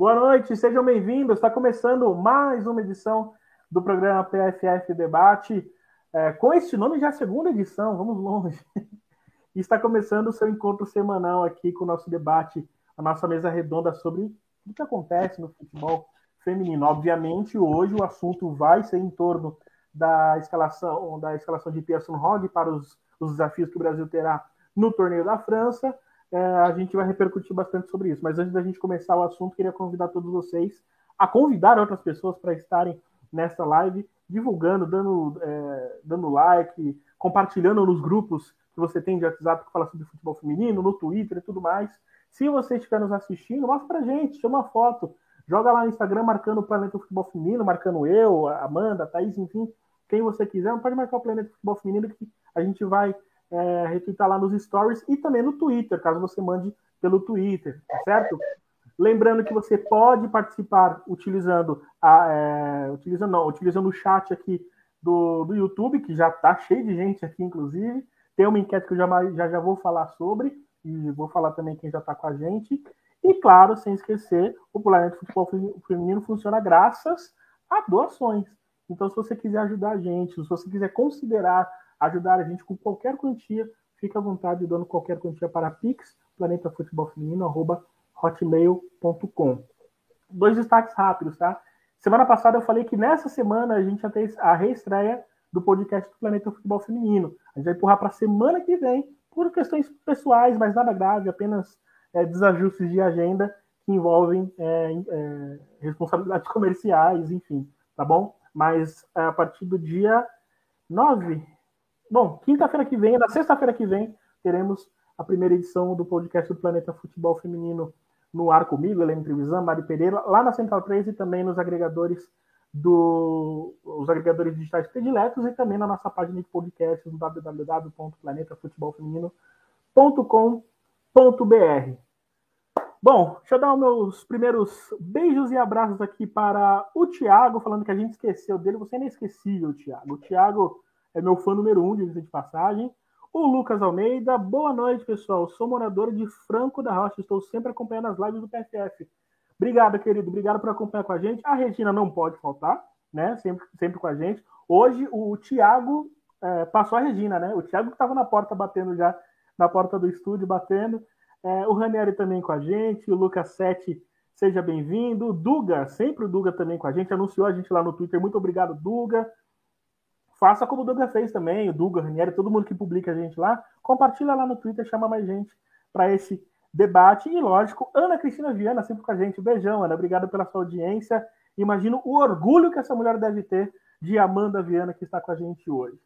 Boa noite, sejam bem-vindos. Está começando mais uma edição do programa PFF Debate. É, com este nome já é a segunda edição, vamos longe. Está começando o seu encontro semanal aqui com o nosso debate, a nossa mesa redonda sobre o que acontece no futebol feminino. Obviamente, hoje o assunto vai ser em torno da escalação da escalação de Pearson Hogg para os, os desafios que o Brasil terá no torneio da França a gente vai repercutir bastante sobre isso. Mas antes da gente começar o assunto, queria convidar todos vocês a convidar outras pessoas para estarem nessa live, divulgando, dando, é, dando like, compartilhando nos grupos que você tem de WhatsApp que fala sobre futebol feminino, no Twitter e tudo mais. Se você estiver nos assistindo, mostra pra gente, chama uma foto, joga lá no Instagram marcando o Planeta Futebol Feminino, marcando eu, a Amanda, a Thaís, enfim, quem você quiser, pode marcar o Planeta Futebol Feminino que a gente vai é, retweetar lá nos stories e também no Twitter, caso você mande pelo Twitter, tá certo? Lembrando que você pode participar utilizando a, é, utilizando não, utilizando o chat aqui do, do YouTube, que já está cheio de gente aqui, inclusive. Tem uma enquete que eu já, já, já vou falar sobre, e vou falar também quem já está com a gente. E claro, sem esquecer, o Planeta Futebol Feminino funciona graças a doações. Então, se você quiser ajudar a gente, se você quiser considerar ajudar a gente com qualquer quantia, fica à vontade dando qualquer quantia para Pix, planetafutebolfeminino.hotmail.com. Dois destaques rápidos, tá? Semana passada eu falei que nessa semana a gente já tem a reestreia do podcast do Planeta Futebol Feminino. A gente vai empurrar para semana que vem, por questões pessoais, mas nada grave, apenas é, desajustes de agenda que envolvem é, é, responsabilidades comerciais, enfim, tá bom? Mas é, a partir do dia 9, Bom, quinta-feira que vem, na sexta-feira que vem, teremos a primeira edição do podcast do Planeta Futebol Feminino no ar comigo, Helene Trevisan, Mari Pereira, lá na Central 3 e também nos agregadores do os agregadores digitais prediletos e também na nossa página de podcasts no www.planetafutebolfeminino.com.br. Bom, deixa eu dar os meus primeiros beijos e abraços aqui para o Thiago, falando que a gente esqueceu dele. Você nem esqueceu, Thiago. O Thiago é meu fã número um, de passagem. O Lucas Almeida, boa noite, pessoal. Sou morador de Franco da Rocha, estou sempre acompanhando as lives do PFF. Obrigado, querido, obrigado por acompanhar com a gente. A Regina não pode faltar, né? Sempre, sempre com a gente. Hoje o Thiago é, passou a Regina, né? O Thiago que estava na porta batendo já, na porta do estúdio batendo. É, o Ranieri também com a gente, o Lucas Sete, seja bem-vindo. Duga, sempre o Duga também com a gente, anunciou a gente lá no Twitter. Muito obrigado, Duga. Faça como o Duga fez também, o Duga, Ranieri, todo mundo que publica a gente lá. Compartilha lá no Twitter, chama mais gente para esse debate. E, lógico, Ana Cristina Viana sempre com a gente. Beijão, Ana. Obrigado pela sua audiência. Imagino o orgulho que essa mulher deve ter de Amanda Viana, que está com a gente hoje.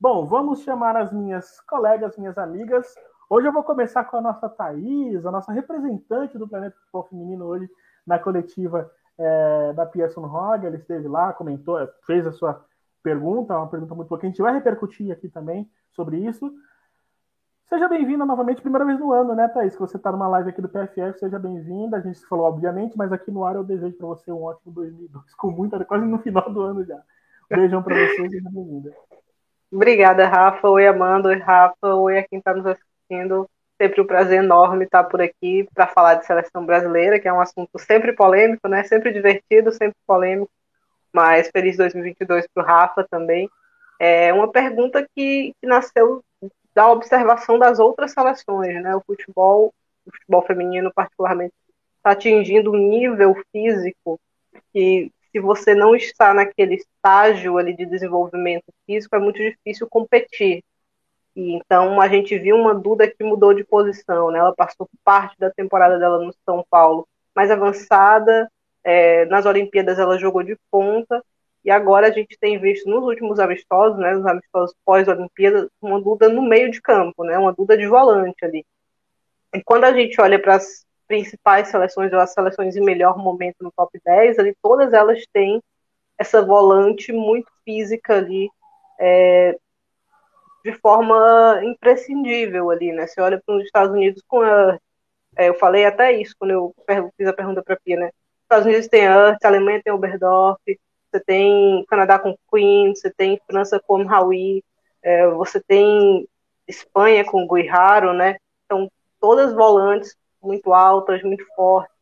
Bom, vamos chamar as minhas colegas, minhas amigas. Hoje eu vou começar com a nossa Thaís, a nossa representante do Planeta Futebol Feminino hoje na coletiva é, da Pearson Hogg. Ela esteve lá, comentou, fez a sua pergunta, uma pergunta muito boa, que a gente vai repercutir aqui também sobre isso. Seja bem-vinda novamente, primeira vez no ano, né, Thaís? Que você está numa live aqui do PFF, seja bem-vinda. A gente se falou, obviamente, mas aqui no ar eu desejo para você um ótimo 2002, com muita, quase no final do ano já. Beijão para você, seja bem-vinda. Obrigada, Rafa. Oi, Amanda. Oi, Rafa. Oi a quem está nos assistindo. Sempre um prazer enorme estar por aqui para falar de seleção brasileira, que é um assunto sempre polêmico, né? Sempre divertido, sempre polêmico mas feliz 2022 para o Rafa também. É uma pergunta que, que, nasceu da observação das outras seleções, né? O futebol, o futebol feminino particularmente, está atingindo um nível físico que se você não está naquele estágio ali de desenvolvimento físico, é muito difícil competir. E, então a gente viu uma Duda que mudou de posição, né? Ela passou parte da temporada dela no São Paulo mais avançada, é, nas Olimpíadas ela jogou de ponta, e agora a gente tem visto nos últimos amistosos, né, nos amistosos pós-Olimpíadas, uma Duda no meio de campo, né, uma Duda de volante ali. E quando a gente olha para as principais seleções, ou as seleções em melhor momento no top 10, ali, todas elas têm essa volante muito física ali, é, de forma imprescindível ali, né? Você olha para os Estados Unidos com a, é, eu falei até isso quando eu fiz a pergunta para a Pia, né? Estados Unidos tem a Alemanha tem Oberdorf, você tem Canadá com Queen, você tem França com Raui, é, você tem Espanha com Guiraro, né? Então, todas volantes muito altas, muito fortes.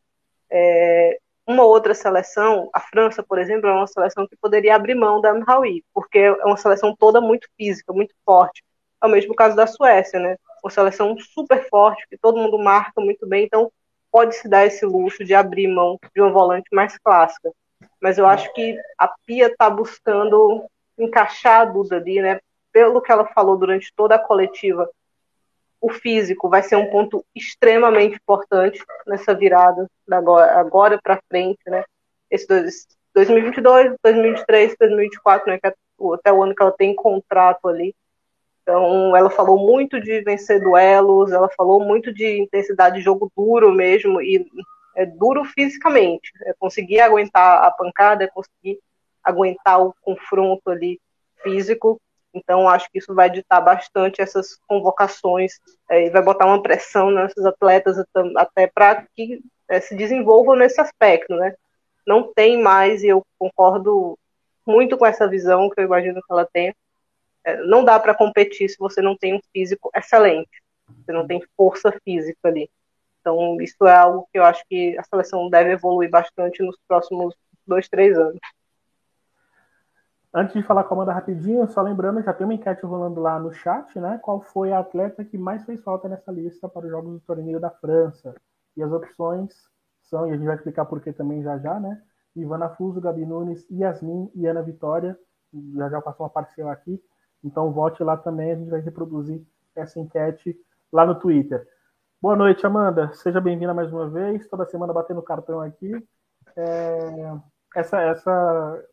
É, uma outra seleção, a França, por exemplo, é uma seleção que poderia abrir mão da Amraoui, porque é uma seleção toda muito física, muito forte. É o mesmo caso da Suécia, né? Uma seleção super forte, que todo mundo marca muito bem, então pode se dar esse luxo de abrir mão de uma volante mais clássica. Mas eu acho que a Pia está buscando encaixar a Duda ali, né? Pelo que ela falou durante toda a coletiva, o físico vai ser um ponto extremamente importante nessa virada da agora, agora para frente, né? Esse dois, 2022, 2023, 2024, né? É até o ano que ela tem contrato ali. Então, ela falou muito de vencer duelos, ela falou muito de intensidade de jogo duro mesmo, e é duro fisicamente. É conseguir aguentar a pancada, é conseguir aguentar o confronto ali físico. Então, acho que isso vai ditar bastante essas convocações é, e vai botar uma pressão nesses atletas até para que é, se desenvolvam nesse aspecto, né? Não tem mais, e eu concordo muito com essa visão que eu imagino que ela é, não dá para competir se você não tem um físico excelente, você não tem força física ali. Então, isso é algo que eu acho que a seleção deve evoluir bastante nos próximos dois, três anos. Antes de falar com a Amanda rapidinho, só lembrando, já tem uma enquete rolando lá no chat, né? Qual foi a atleta que mais fez falta nessa lista para os Jogos do Torneio da França? E as opções são, e a gente vai explicar por que também já já, né? Ivana Fuso, Gabi Nunes, Yasmin e Ana Vitória. Já já passou uma parcela aqui. Então vote lá também, a gente vai reproduzir essa enquete lá no Twitter. Boa noite, Amanda. Seja bem-vinda mais uma vez. Toda semana batendo cartão aqui. É... Essa, essa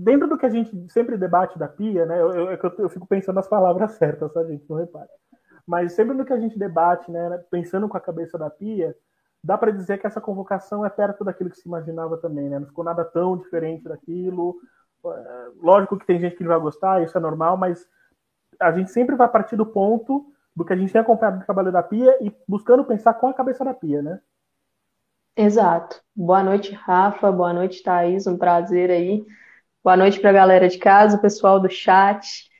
dentro do que a gente sempre debate da pia, né? Eu, eu, eu, fico pensando nas palavras certas, tá, gente? Não repare. Mas sempre no que a gente debate, né? Pensando com a cabeça da pia, dá para dizer que essa convocação é perto daquilo que se imaginava também, né? Não ficou nada tão diferente daquilo. É, lógico que tem gente que não vai gostar, isso é normal, mas a gente sempre vai partir do ponto do que a gente tem acompanhado do trabalho da pia e buscando pensar com a cabeça da pia, né? Exato. Boa noite, Rafa. Boa noite, Thaís. Um prazer aí Boa noite para a galera de casa, o pessoal do chat.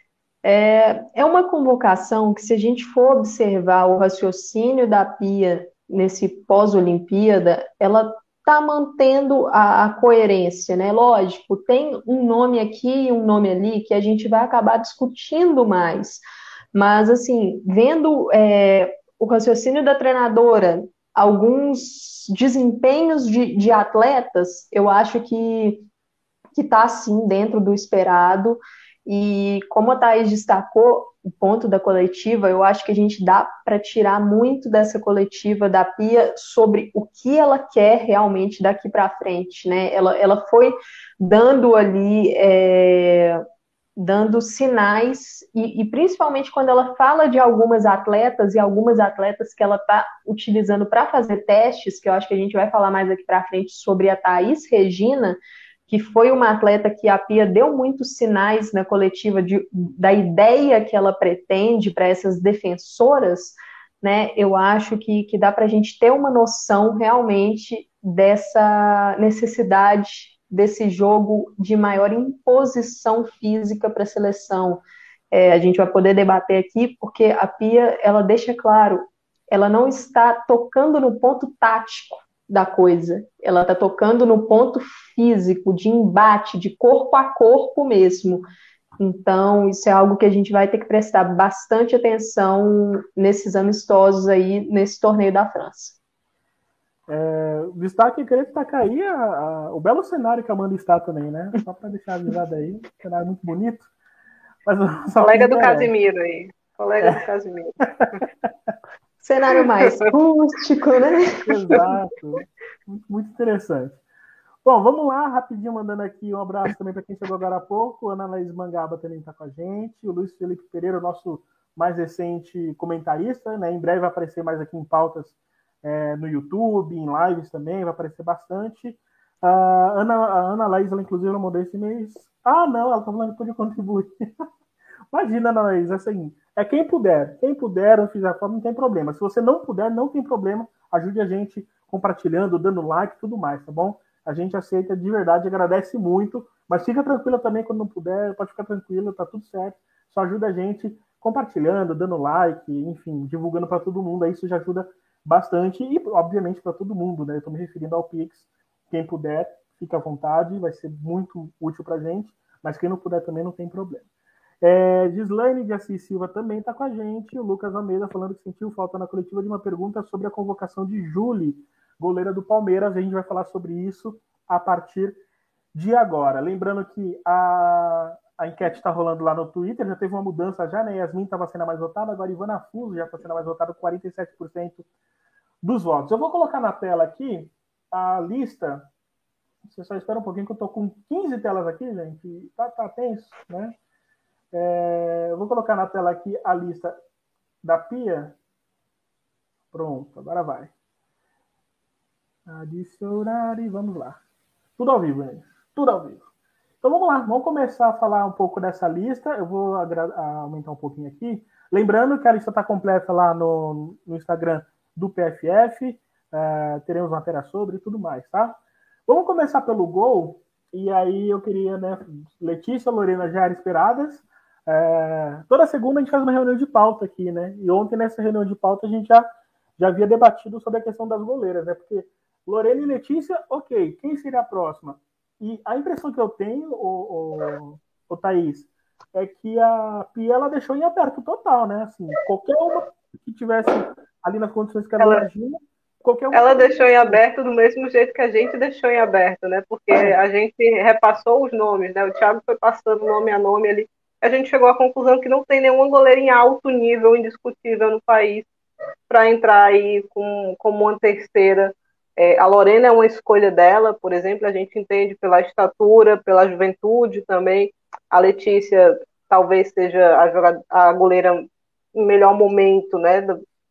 É, é uma convocação que, se a gente for observar o raciocínio da Pia nesse pós-Olimpíada, ela está mantendo a, a, coerência, né? Lógico, tem um nome aqui e um nome ali que a gente vai acabar discutindo mais. Mas, assim, vendo é, o raciocínio da treinadora, alguns desempenhos de, de atletas, eu acho que que está sim dentro do esperado. E como a Thaís destacou o ponto da coletiva, eu acho que a gente dá para tirar muito dessa coletiva da Pia sobre o que ela quer realmente daqui para frente, né? Ela, ela foi dando ali, é, dando sinais, e, e, principalmente quando ela fala de algumas atletas e algumas atletas que ela está utilizando para fazer testes, que eu acho que a gente vai falar mais aqui para frente sobre a Thaís Regina, que foi uma atleta que a Pia deu muitos sinais na coletiva de, da ideia que ela pretende para essas defensoras, né? Eu acho que, que dá para a gente ter uma noção realmente dessa necessidade desse jogo de maior imposição física para a seleção. É, a gente vai poder debater aqui, porque a Pia ela deixa claro, ela não está tocando no ponto tático da coisa. Ela está tocando no ponto físico, de embate, de corpo a corpo mesmo. Então, isso é algo que a gente vai ter que prestar bastante atenção nesses amistosos aí, nesse torneio da França. É, destaque, queria destacar aí a, a, o belo cenário que a Amanda está também, né? Só para deixar avisado aí, um cenário muito bonito. Mas, Colega do é... Casimiro aí. Colega é. do Casimiro. Cenário mais rústico, né? Exato. Muito, muito interessante. Bom, vamos lá, rapidinho, mandando aqui um abraço também para quem chegou agora há pouco. Ana Laís Mangaba também está com a gente. O Luiz Felipe Pereira, o nosso mais recente comentarista, né? Em breve vai aparecer mais aqui em pautas é, no YouTube, em lives também, vai aparecer bastante. A Ana, a Ana Laís, ela inclusive, ela mandou esse mês. Ah, não, ela está falando que pode contribuir. Imagina, Ana Laís, assim, é quem puder. Quem puder, não fizer forma, não tem problema. Se você não puder, não tem problema. Ajude a gente compartilhando, dando like tudo mais, tá bom? A gente aceita de verdade, agradece muito. Mas fica tranquila também quando não puder, pode ficar tranquilo, tá tudo certo. Só ajuda a gente compartilhando, dando like, enfim, divulgando para todo mundo. Aí isso já ajuda bastante e, obviamente, para todo mundo, né? Eu estou me referindo ao Pix. Quem puder, fica à vontade, vai ser muito útil para a gente, mas quem não puder também não tem problema. É, Gislaine de Assis Silva também está com a gente. O Lucas Almeida falando que sentiu falta na coletiva de uma pergunta sobre a convocação de Julie, goleira do Palmeiras. A gente vai falar sobre isso a partir de agora. Lembrando que a, a enquete está rolando lá no Twitter, já teve uma mudança já, né? Yasmin estava sendo mais votada, agora Ivana Fuso já está sendo mais votada com 47% dos votos. Eu vou colocar na tela aqui a lista. Você só espera um pouquinho que eu estou com 15 telas aqui, gente. Tá, tá tenso, né? É, vou colocar na tela aqui a lista da Pia. Pronto, agora vai. Adicionar e vamos lá. Tudo ao vivo, gente. Tudo ao vivo. Então vamos lá, vamos começar a falar um pouco dessa lista. Eu vou aumentar um pouquinho aqui. Lembrando que a lista está completa lá no, no, Instagram do PFF. É, teremos matéria sobre e tudo mais, tá? Vamos começar pelo gol. E aí eu queria, né? Letícia, Lorena já esperadas. É, toda segunda a gente faz uma reunião de pauta aqui, né? E ontem nessa reunião de pauta a gente já, já havia debatido sobre a questão das goleiras, né? Porque Lorena e Letícia, ok. Quem seria a próxima? E a impressão que eu tenho, o, o, o Thaís, é que a Pia ela deixou em aberto total, né? Assim, qualquer uma que tivesse ali nas condições que ela, ela imagina, qualquer uma. Ela deixou em aberto do mesmo jeito que a gente deixou em aberto, né? Porque a gente repassou os nomes, né? O Thiago foi passando nome a nome ali. A gente chegou à conclusão que não tem nenhuma goleira em alto nível, indiscutível no país, para entrar aí com, como uma terceira é, a Lorena é uma escolha dela, por exemplo, a gente entende pela estatura, pela juventude também. A Letícia talvez seja a, a goleira em melhor momento né,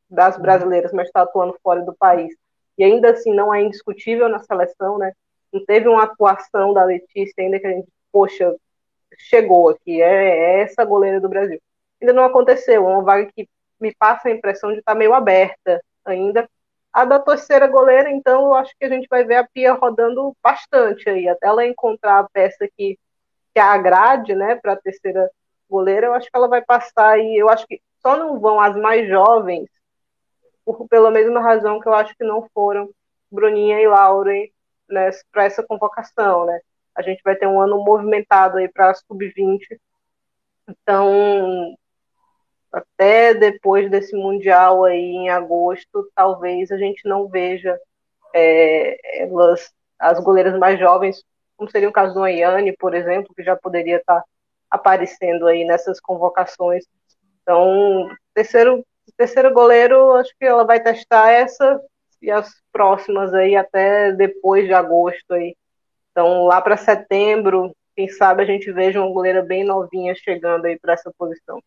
das uhum. brasileiras, mas está atuando fora do país. E ainda assim não é indiscutível na seleção, né? Não teve uma atuação da Letícia ainda que a gente, poxa, chegou aqui, é, é essa goleira do Brasil. Ainda não aconteceu, é uma vaga que me passa a impressão de estar tá meio aberta ainda, a da terceira goleira, então, eu acho que a gente vai ver a Pia rodando bastante aí, até ela encontrar a peça que, que a agrade, né, para a terceira goleira, eu acho que ela vai passar aí, eu acho que só não vão as mais jovens, por, pela mesma razão que eu acho que não foram Bruninha e Lauren né, para essa convocação, né? A gente vai ter um ano movimentado aí para sub-20, então até depois desse Mundial aí em agosto, talvez a gente não veja é, elas, as goleiras mais jovens, como seria o caso do Ayane, por exemplo, que já poderia estar aparecendo aí nessas convocações. Então, terceiro, terceiro goleiro, acho que ela vai testar essa e as próximas aí até depois de agosto aí. Então, lá para setembro, quem sabe a gente veja uma goleira bem novinha chegando aí para essa posição.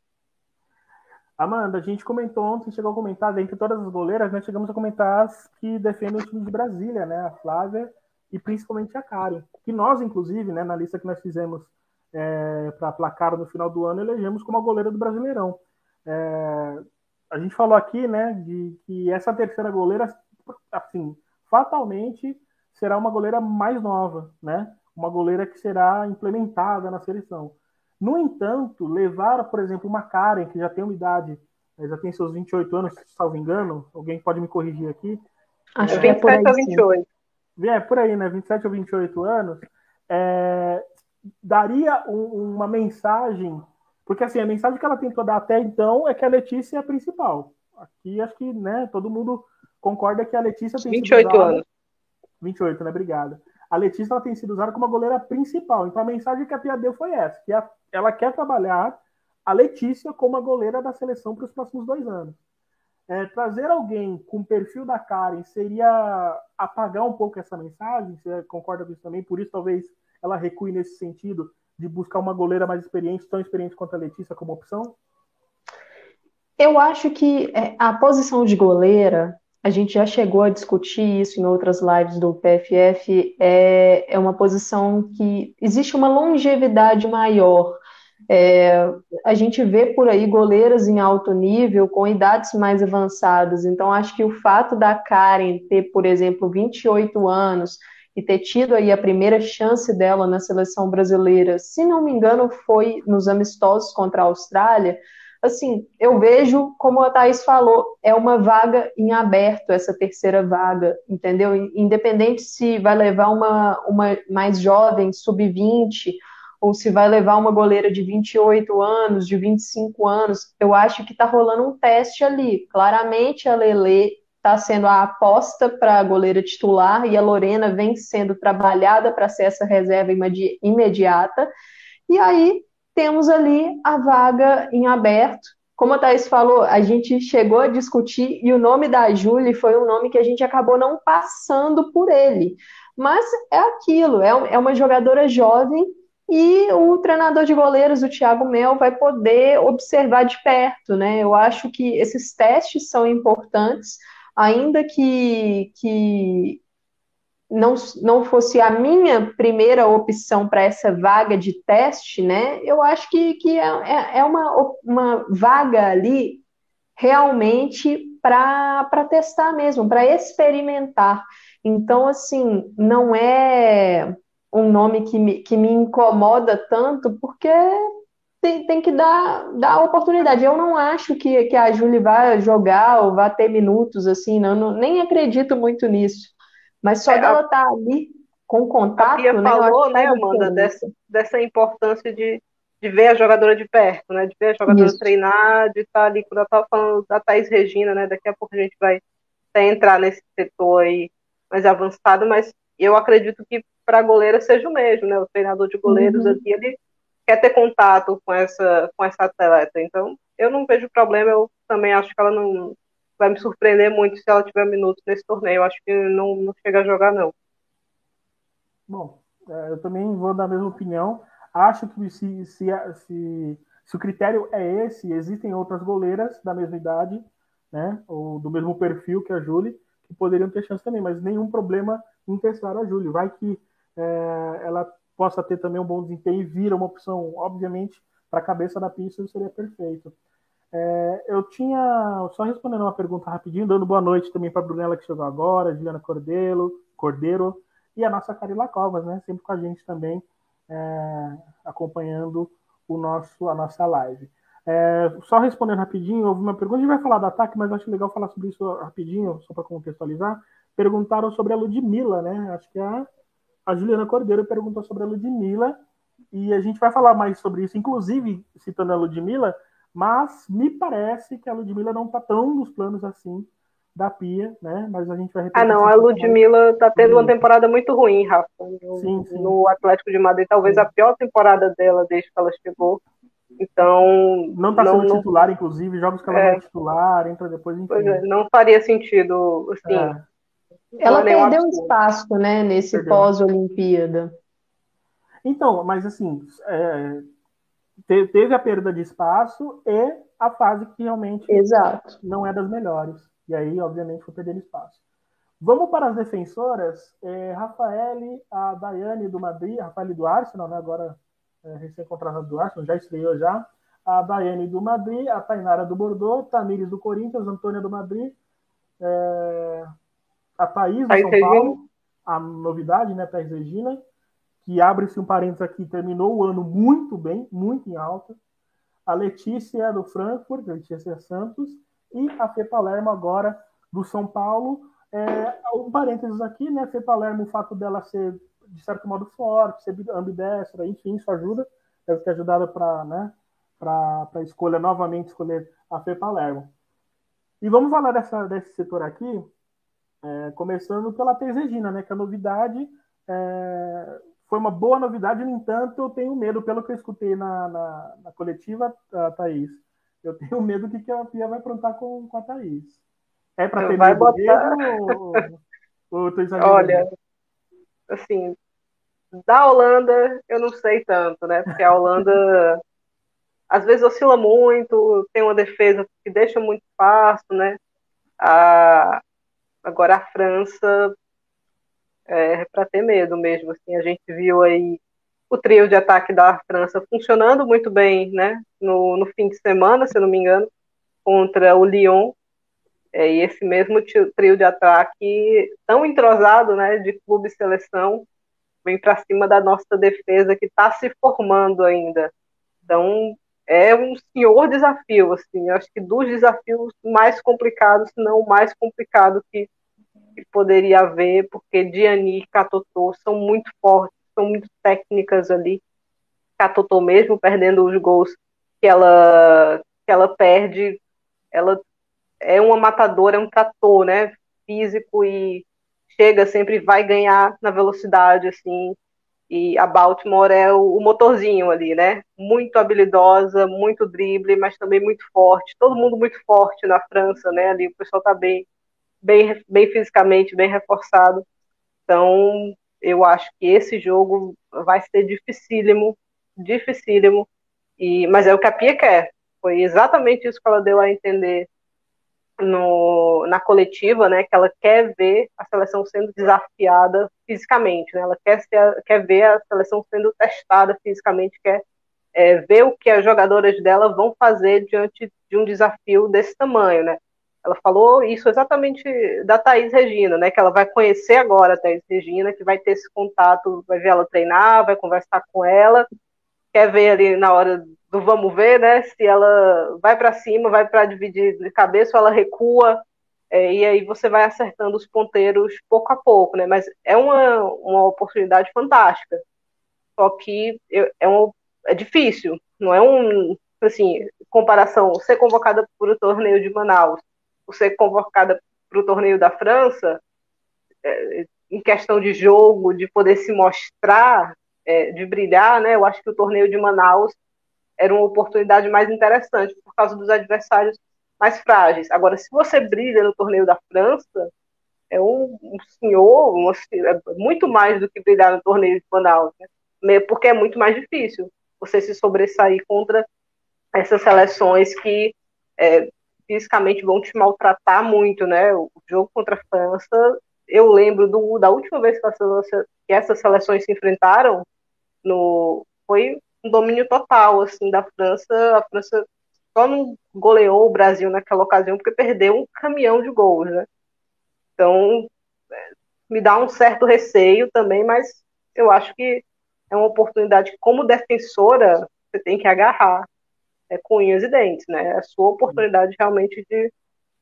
Amanda, a gente comentou ontem, chegou a comentar, entre todas as goleiras, nós chegamos a comentar as que defendem o time de Brasília, né? A Flávia e principalmente a Karen. Que nós, inclusive, né, na lista que nós fizemos é, para placar no final do ano, elegemos como a goleira do Brasileirão. É, a gente falou aqui, né, de que essa terceira goleira, assim, fatalmente será uma goleira mais nova, né? Uma goleira que será implementada na seleção. No entanto, levar, por exemplo, uma Karen, que já tem uma idade, eh, já tem seus 28 anos, se salvo engano, alguém pode me corrigir aqui. Acho é, que é por aí, ou 28. É, por aí, né? 27 ou 28 anos. É, daria um, uma mensagem, porque assim, a mensagem que ela tentou dar até então é que a Letícia é a principal. Aqui acho que né, todo mundo concorda que a Letícia tem 28 sido usada, anos. 28, né? Obrigada. A Letícia ela tem sido usada como a goleira principal. Então a mensagem que a Pia deu foi essa, que a ela quer trabalhar a Letícia como a goleira da seleção para os próximos dois anos. É, trazer alguém com o perfil da Karen seria apagar um pouco essa mensagem? Você concorda com isso também? Por isso, talvez ela recue nesse sentido de buscar uma goleira mais experiente, tão experiente quanto a Letícia como opção? Eu acho que é, a posição de goleira, a gente já chegou a discutir isso em outras lives do PFF, é, é uma posição que existe uma longevidade maior é, a gente vê por aí goleiras em alto nível com idades mais avançadas. Então, acho que o fato da Karen ter, por exemplo, 28 anos e ter tido aí a primeira chance dela na seleção brasileira, se não me engano, foi nos amistosos contra a Austrália, assim, eu vejo, como a Thaís falou, é uma vaga em aberto, essa terceira vaga, entendeu? Independente se vai levar uma, uma mais jovem, sub-20, ou se vai levar uma goleira de 28 anos, de 25 anos, eu acho que está rolando um teste ali. Claramente a Lele está sendo a aposta para a goleira titular e a Lorena vem sendo trabalhada para ser essa reserva imediata. E aí temos ali a vaga em aberto. Como a Thais falou, a gente chegou a discutir e o nome da Julie foi um nome que a gente acabou não passando por ele. Mas é aquilo, é, é uma jogadora jovem e o treinador de goleiros, o Thiago Mel, vai poder observar de perto, né? Eu acho que esses testes são importantes, ainda que, que não, não fosse a minha primeira opção para essa vaga de teste, né? Eu acho que, que é, é, é uma, uma vaga ali realmente para testar mesmo, para experimentar. Então, assim, não é um nome que me, que me incomoda tanto, porque tem, tem que dar, dar oportunidade. Eu não acho que, que a Júlia vai jogar ou vai ter minutos assim, não, não nem acredito muito nisso. Mas só é, dela estar tá ali com contato. A Pia né, falou, né, Amanda, dessa, dessa importância de, de ver a jogadora de perto, né? De ver a jogadora Isso. treinar, de estar ali, quando eu estava falando da Thais Regina, né? Daqui a pouco a gente vai até entrar nesse setor aí mais avançado, mas eu acredito que para a goleira seja o mesmo, né? O treinador de goleiros uhum. aqui, ele quer ter contato com essa, com essa atleta. Então, eu não vejo problema, eu também acho que ela não vai me surpreender muito se ela tiver minutos nesse torneio. Eu acho que não, não chega a jogar, não. Bom, é, eu também vou dar a mesma opinião. Acho que se, se, se, se o critério é esse, existem outras goleiras da mesma idade, né? Ou do mesmo perfil que a Júlia, que poderiam ter chance também, mas nenhum problema em testar a Júlia. Vai que é, ela possa ter também um bom desempenho e vira uma opção, obviamente, para a cabeça da pista, seria perfeito. É, eu tinha, só respondendo uma pergunta rapidinho, dando boa noite também para a Brunella que chegou agora, Juliana Cordeiro, Cordeiro e a nossa Carila Covas, né, sempre com a gente também, é, acompanhando o nosso, a nossa live. É, só respondendo rapidinho, houve uma pergunta, a gente vai falar do ataque, mas acho legal falar sobre isso rapidinho, só para contextualizar. Perguntaram sobre a Ludmilla, né? Acho que a a Juliana Cordeiro perguntou sobre a Ludmilla, e a gente vai falar mais sobre isso, inclusive citando a Ludmilla, mas me parece que a Ludmilla não está tão nos planos assim da Pia, né? Mas a gente vai Ah, não, a Ludmilla está tendo uma temporada muito ruim, Rafa. No, sim, sim. no Atlético de Madrid, talvez sim. a pior temporada dela desde que ela chegou. Então. Não está sendo não, titular, inclusive, jogos que ela é, vai titular, entra depois, enfim. Pois é, não faria sentido, assim. É ela perdeu espaço, né, nesse pós-Olimpíada. Então, mas assim, é, teve a perda de espaço e a fase que realmente Exato. não é das melhores. E aí, obviamente, foi perdendo espaço. Vamos para as defensoras. É, Rafael, a Daiane do Madrid, a Rafael do Arsenal, né, agora é, recém-contratada do Arsenal, já estreou já. A Daiane do Madrid, a Tainara do Bordeaux, Tamires do Corinthians, Antônia do Madrid, é, a Thaís do São. Paulo, a novidade, né, Thaís Regina, que abre-se um parênteses aqui, terminou o ano muito bem, muito em alta. A Letícia do Frankfurt, Letícia Santos, e a Fê Palermo agora do São Paulo. É, um parênteses aqui, né? Fê Palermo, o fato dela ser, de certo modo, forte, ser ambidestra, enfim, isso ajuda, deve ter ajudado para né, a escolha, novamente, escolher a Fê Palermo. E vamos falar dessa, desse setor aqui, é, começando pela Thaís Regina, né? Que a novidade é, foi uma boa novidade, no entanto, eu tenho medo, pelo que eu escutei na, na, na coletiva, a Thaís, eu tenho medo do que, que a Pia vai aprontar com, com a Thaís. É para ter vai medo botar... mesmo, ou, ou Olha, assim, da Holanda eu não sei tanto, né? Porque a Holanda às vezes oscila muito, tem uma defesa que deixa muito espaço, né? A, Agora a França é para ter medo mesmo. Assim, a gente viu aí o trio de ataque da França funcionando muito bem, né? No, no fim de semana, se eu não me engano, contra o Lyon. É, e esse mesmo trio de ataque tão entrosado, né? De clube e seleção vem para cima da nossa defesa que está se formando ainda. Então é um senhor desafio, assim, acho que dos desafios mais complicados, se não o mais complicado que, que poderia haver, porque Diani e Catotô são muito fortes, são muito técnicas ali. Catotô mesmo perdendo os gols que ela que ela perde, ela é uma matadora, é um trator, né, físico e chega sempre vai ganhar na velocidade assim e a Baltimore é o, o, motorzinho ali, né? Muito habilidosa, muito drible, mas também muito forte. Todo mundo muito forte na França, né? Ali o pessoal tá bem, bem, bem fisicamente, bem reforçado. Então, eu acho que esse jogo vai ser dificílimo, dificílimo. E, mas é o que a Pia quer. Foi exatamente isso que ela deu a entender no, na coletiva, né, que ela quer ver a seleção sendo desafiada fisicamente, né, ela quer, ser, quer ver a seleção sendo testada fisicamente, quer é, ver o que as jogadoras dela vão fazer diante de um desafio desse tamanho, né. Ela falou isso exatamente da Thaís Regina, né, que ela vai conhecer agora a Thaís Regina, que vai ter esse contato, vai ver ela treinar, vai conversar com ela, quer ver ali na hora do vamos ver, né? Se ela vai para cima, vai para dividir de cabeça, ou ela recua, é, e aí você vai acertando os ponteiros pouco a pouco, né? Mas é uma, uma oportunidade fantástica. Só que é, um, é difícil, não é um assim comparação ser convocada para o torneio de Manaus, ser convocada para o torneio da França, é, em questão de jogo, de poder se mostrar, é, de brilhar, né? Eu acho que o torneio de Manaus era uma oportunidade mais interessante por causa dos adversários mais frágeis. Agora, se você brilha no torneio da França, é um, um senhor, um, é muito mais do que brilhar no torneio de Manaus, né? porque é muito mais difícil você se sobressair contra essas seleções que é, fisicamente vão te maltratar muito, né? O jogo contra a França, eu lembro do, da última vez que, essa, que essas seleções se enfrentaram, no, foi um domínio total assim da França. A França só não goleou o Brasil naquela ocasião porque perdeu um caminhão de gols, né? Então é, me dá um certo receio também, mas eu acho que é uma oportunidade como defensora você tem que agarrar é, com unhas e dentes, né? É a sua oportunidade realmente de,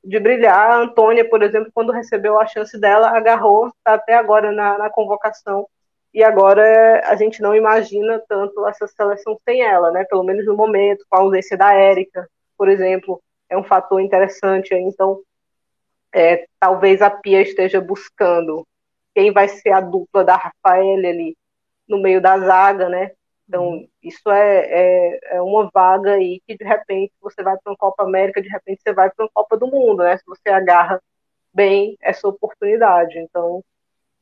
de brilhar. A Antônia, por exemplo, quando recebeu a chance dela, agarrou, está até agora na, na convocação e agora a gente não imagina tanto essa seleção sem ela, né? Pelo menos no momento, com a ausência da Érica, por exemplo, é um fator interessante. Então, é, talvez a Pia esteja buscando quem vai ser a dupla da Rafael ali no meio da zaga, né? Então, isso é, é, é, uma vaga aí que de repente você vai para uma Copa América, de repente você vai para uma Copa do Mundo, né? Se você agarra bem essa oportunidade. Então,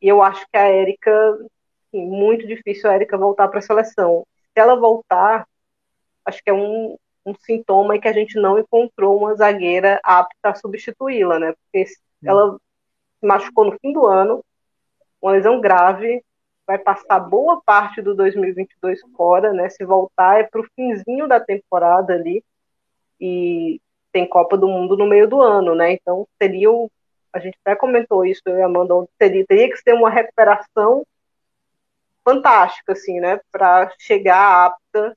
eu acho que a Érica assim, muito difícil a Erika voltar para a seleção. Se ela voltar, acho que é um, um sintoma em que a gente não encontrou uma zagueira apta a substituí-la, né? Porque ela se machucou no fim do ano, uma lesão grave, vai passar boa parte do 2022 fora, né? Se voltar é para o finzinho da temporada ali e tem Copa do Mundo no meio do ano, né? Então seria o, a gente até comentou isso eu e Amanda, teria, teria que ser uma recuperação fantástica, assim, né, para chegar apta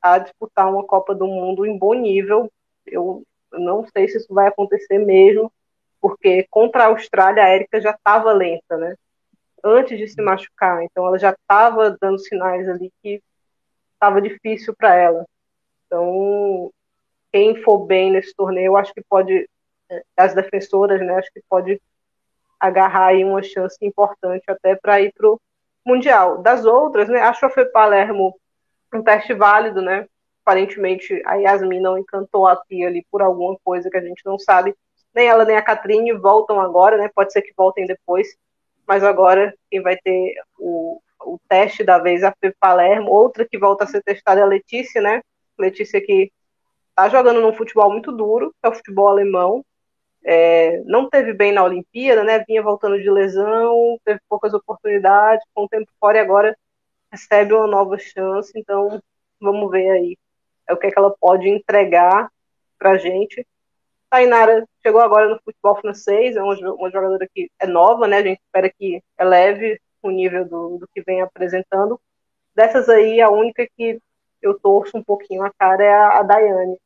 a disputar uma Copa do Mundo em bom nível. Eu não sei se isso vai acontecer mesmo, porque contra a Austrália a Érica já estava lenta, né? Antes de se machucar, então ela já estava dando sinais ali que estava difícil para ela. Então, quem for bem nesse torneio, acho que pode, é, as defensoras, né, acho que pode agarrar aí uma chance importante até para ir pro mundial. Das outras, né, acho a Fê Palermo um teste válido, né? Aparentemente a Yasmin não encantou a Pia ali por alguma coisa que a gente não sabe. Nem ela nem a Catrine voltam agora, né? Pode ser que voltem depois, mas agora quem vai ter o, o teste da vez é a Palermo. Outra que volta a ser testada é a Letícia, né? Letícia que tá jogando num futebol muito duro, que é o futebol alemão, é, não teve bem na Olimpíada, né? Vinha voltando de lesão, teve poucas oportunidades, com o tempo fora e agora recebe uma nova chance. Então, vamos ver aí é o que, é que ela pode entregar para gente. Tainara chegou agora no futebol francês, é uma, uma jogadora que é nova, né? A gente espera que eleve o nível do, do que vem apresentando. Dessas aí, a única que eu torço um pouquinho a cara é a, a Daiane,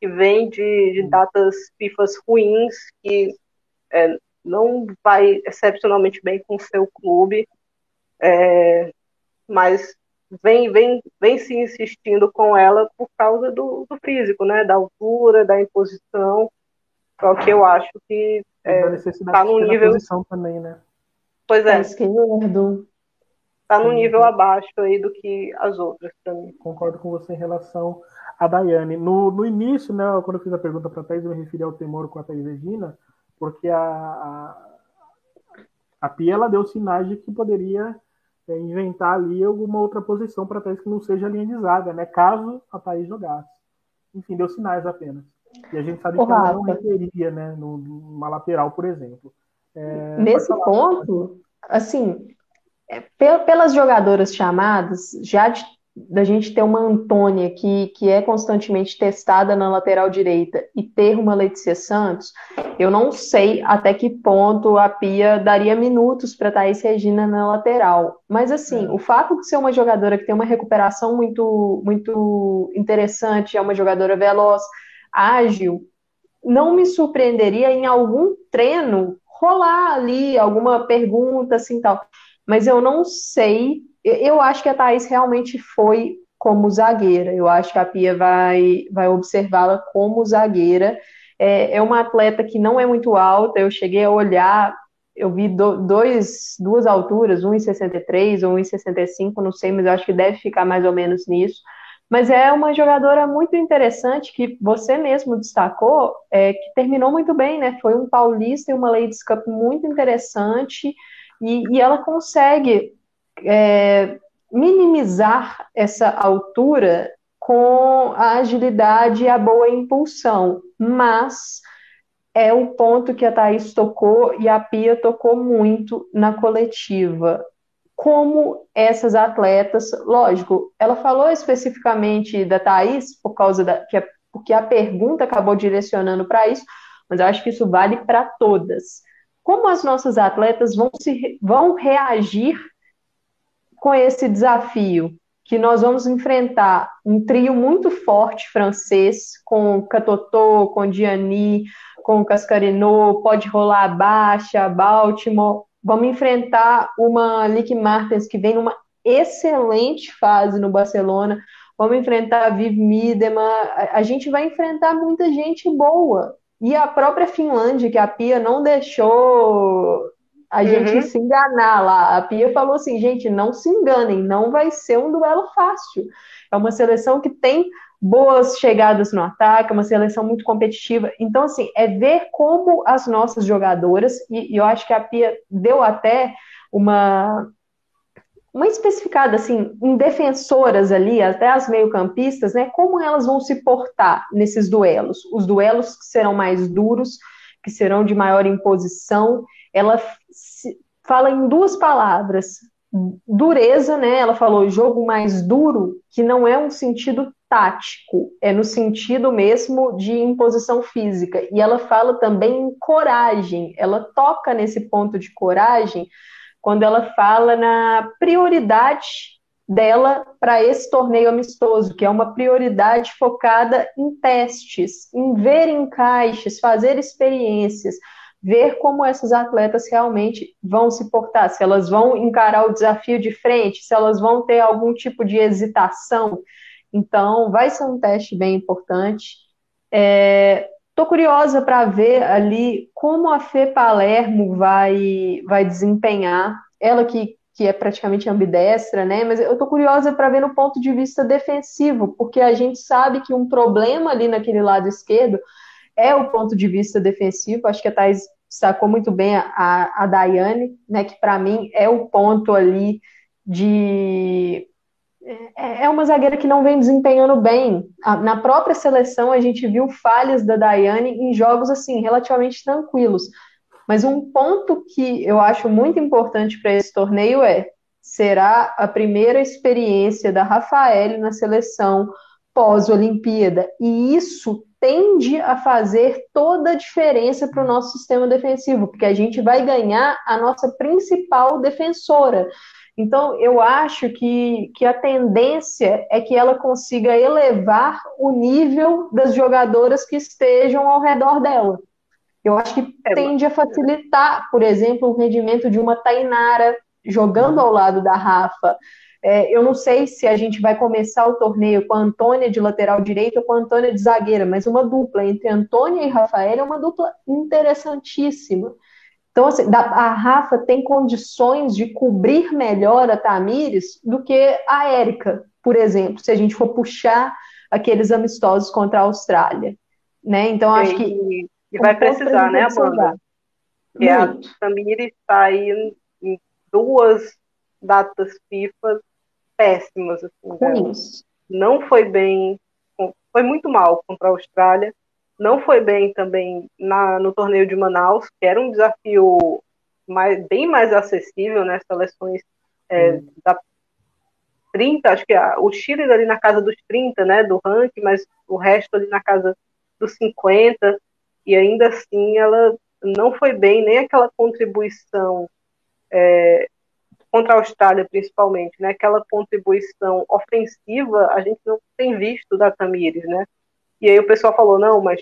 que vem de, de datas FIFAs ruins, que é, não vai excepcionalmente bem com o seu clube, é, mas vem, vem, vem se insistindo com ela por causa do, do físico, né? Da altura, da imposição. Só que eu acho que está é, no nível. Também, né? Pois é. é esquerdo. Está no nível abaixo aí do que as outras também. Concordo com você em relação a Daiane. No, no início, né, quando eu fiz a pergunta para a Thais, eu me referi ao temor com a Thais Regina, porque a, a, a Pia ela deu sinais de que poderia é, inventar ali alguma outra posição para a Thais que não seja linha de zaga, né? Caso a Thaís jogasse. Enfim, deu sinais apenas. E a gente sabe que ela não requeria, né? Numa lateral, por exemplo. É, Nesse ponto, assim, é, pelas jogadoras chamadas, já de da gente ter uma Antônia que, que é constantemente testada na lateral direita e ter uma Letícia Santos, eu não sei até que ponto a Pia daria minutos para Thaís Regina na lateral. Mas assim, é. o fato de ser uma jogadora que tem uma recuperação muito, muito interessante, é uma jogadora veloz, ágil, não me surpreenderia em algum treino rolar ali alguma pergunta assim tal. Mas eu não sei eu acho que a Thaís realmente foi como zagueira. Eu acho que a Pia vai, vai observá-la como zagueira. É, é, uma atleta que não é muito alta. Eu cheguei a olhar, eu vi do, dois, duas alturas, 1,63 ou 1,65, não sei, mas eu acho que deve ficar mais ou menos nisso. Mas é uma jogadora muito interessante que você mesmo destacou, é, que terminou muito bem, né? Foi um paulista e uma Ladies Cup muito interessante. E, e ela consegue é, minimizar essa altura com a agilidade e a boa impulsão, mas é o ponto que a Thaís tocou e a Pia tocou muito na coletiva. Como essas atletas, lógico, ela falou especificamente da Thaís, por causa da. Que a, porque a pergunta acabou direcionando para isso, mas eu acho que isso vale para todas. Como as nossas atletas vão, se, vão reagir com esse desafio que nós vamos enfrentar um trio muito forte francês, com Catotô, com Diani, com Cascarino, pode rolar Baixa, Baltimore. Vamos enfrentar uma Lick Martens que vem numa excelente fase no Barcelona. Vamos enfrentar a Viv Miedema. A gente vai enfrentar muita gente boa. E a própria Finlândia, que a Pia não deixou a uhum. gente se enganar lá. A Pia falou assim, gente, não se enganem, não vai ser um duelo fácil. É uma seleção que tem boas chegadas no ataque, é uma seleção muito competitiva. Então, assim, é ver como as nossas jogadoras, e, e eu acho que a Pia deu até uma, uma especificada assim, em defensoras ali, até as meio-campistas, né? Como elas vão se portar nesses duelos? Os duelos que serão mais duros, que serão de maior imposição, ela fala em duas palavras. Dureza, né? Ela falou jogo mais duro, que não é um sentido tático, é no sentido mesmo de imposição física. E ela fala também em coragem, ela toca nesse ponto de coragem quando ela fala na prioridade dela para esse torneio amistoso, que é uma prioridade focada em testes, em ver encaixes, fazer experiências, ver como essas atletas realmente vão se portar, se elas vão encarar o desafio de frente, se elas vão ter algum tipo de hesitação. Então, vai ser um teste bem importante. Estou é, curiosa para ver ali como a Fê Palermo vai, vai desempenhar. Ela que, que é praticamente ambidestra, né? Mas eu estou curiosa para ver no ponto de vista defensivo, porque a gente sabe que um problema ali naquele lado esquerdo é o ponto de vista defensivo. Acho que a Thais destacou muito bem a, a Daiane, né, que para mim é o ponto ali de. É, é uma zagueira que não vem desempenhando bem. Na própria seleção, a gente viu falhas da Daiane em jogos assim, relativamente tranquilos. Mas um ponto que eu acho muito importante para esse torneio é: será a primeira experiência da Rafael na seleção pós-Olimpíada. E isso tende a fazer toda a diferença para o nosso sistema defensivo, porque a gente vai ganhar a nossa principal defensora. Então, eu acho que, que a tendência é que ela consiga elevar o nível das jogadoras que estejam ao redor dela. Eu acho que é, tende a facilitar, por exemplo, o rendimento de uma Tainara jogando ao lado da Rafa. É, eu não sei se a gente vai começar o torneio com a Antônia de lateral direito ou com a Antônia de zagueira, mas uma dupla entre Antônia e Rafael é uma dupla interessantíssima. Então, assim, a Rafa tem condições de cobrir melhor a Tamires do que a Érica, por exemplo, se a gente for puxar aqueles amistosos contra a Austrália. Né? Então, acho que. E vai precisar, né, Amanda? E a Tamires está aí em duas datas FIFA péssimas. Assim, né? Não foi bem, foi muito mal contra a Austrália não foi bem também na, no torneio de Manaus, que era um desafio mais, bem mais acessível, né? Seleções é, da 30, acho que a, o Chile ali na casa dos 30, né? Do ranking, mas o resto ali na casa dos 50, e ainda assim ela não foi bem, nem aquela contribuição é, contra a Austrália, principalmente, né? Aquela contribuição ofensiva a gente não tem visto da Tamires, né? E aí o pessoal falou, não, mas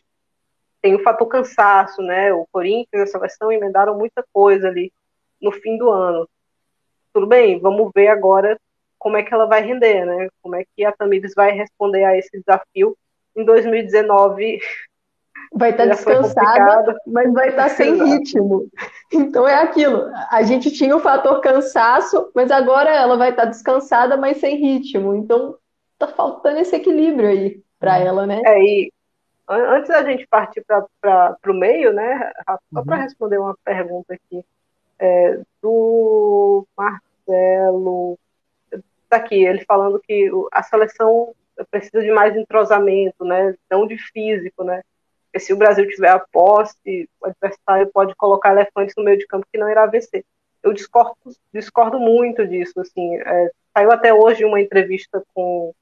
tem o fator cansaço, né? O Corinthians e a seleção emendaram muita coisa ali no fim do ano. Tudo bem, vamos ver agora como é que ela vai render, né? Como é que a Tamires vai responder a esse desafio em 2019. Vai estar tá descansada, mas vai estar tá sem ritmo. Então é aquilo. A gente tinha o fator cansaço, mas agora ela vai estar tá descansada, mas sem ritmo. Então tá faltando esse equilíbrio aí para uhum. ela, né? É, e antes da gente partir para o meio, né, só uhum. para responder uma pergunta aqui é, do Marcelo, tá aqui, ele falando que a seleção precisa de mais entrosamento, né, não de físico, né, porque se o Brasil tiver a posse, o adversário pode colocar elefantes no meio de campo que não irá vencer. Eu discordo, discordo muito disso, assim, é, saiu até hoje uma entrevista com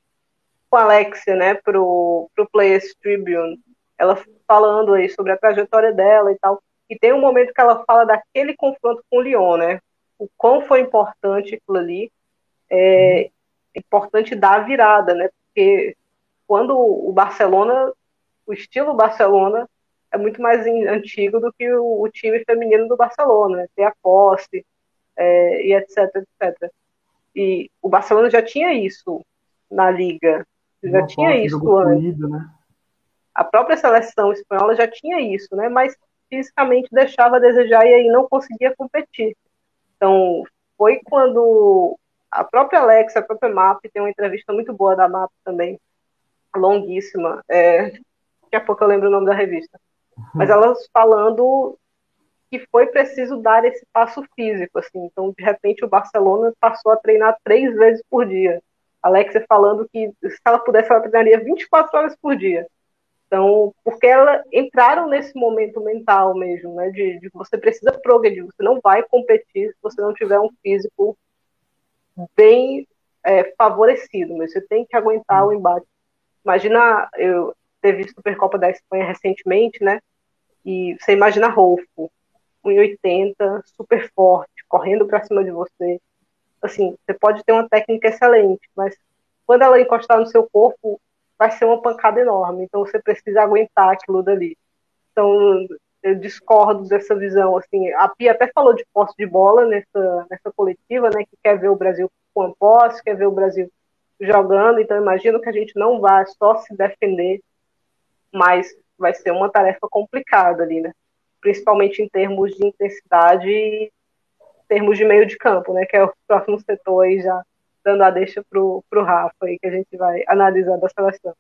com a Alexia, né, pro, pro Players Tribune, ela falando aí sobre a trajetória dela e tal, e tem um momento que ela fala daquele confronto com o Lyon, né, o quão foi importante aquilo ali, é importante dar a virada, né, porque quando o Barcelona, o estilo Barcelona é muito mais antigo do que o, o time feminino do Barcelona, né, tem a posse, é, e etc, etc. E o Barcelona já tinha isso na liga, já tinha isso antes. né? A própria seleção espanhola já tinha isso, né? Mas fisicamente deixava a desejar e aí não conseguia competir. Então, foi quando a própria Alex, a própria MAP, tem uma entrevista muito boa da MAP também, longuíssima. É, daqui a pouco eu lembro o nome da revista. Mas elas falando que foi preciso dar esse passo físico, assim. Então, de repente, o Barcelona passou a treinar três vezes por dia. Alexia falando que se ela pudesse, ela treinaria 24 horas por dia. Então, porque ela entraram nesse momento mental mesmo, né, de, de você precisa progredir, você não vai competir se você não tiver um físico bem é, favorecido, mas você tem que aguentar o embate. Imagina, eu teve Supercopa da Espanha recentemente, né, e você imagina Rolfo, 1,80, super forte, correndo para cima de você, assim, você pode ter uma técnica excelente, mas quando ela encostar no seu corpo, vai ser uma pancada enorme. Então você precisa aguentar aquilo dali. Então eu discordo dessa visão. Assim, a Pia até falou de posse de bola nessa, nessa coletiva, né? Que quer ver o Brasil com a posse, quer ver o Brasil jogando. Então imagino que a gente não vai só se defender, mas vai ser uma tarefa complicada ali, né? Principalmente em termos de intensidade termos de meio de campo, né? Que é o próximo setor aí já dando a deixa pro, pro Rafa aí, que a gente vai analisar da seleção.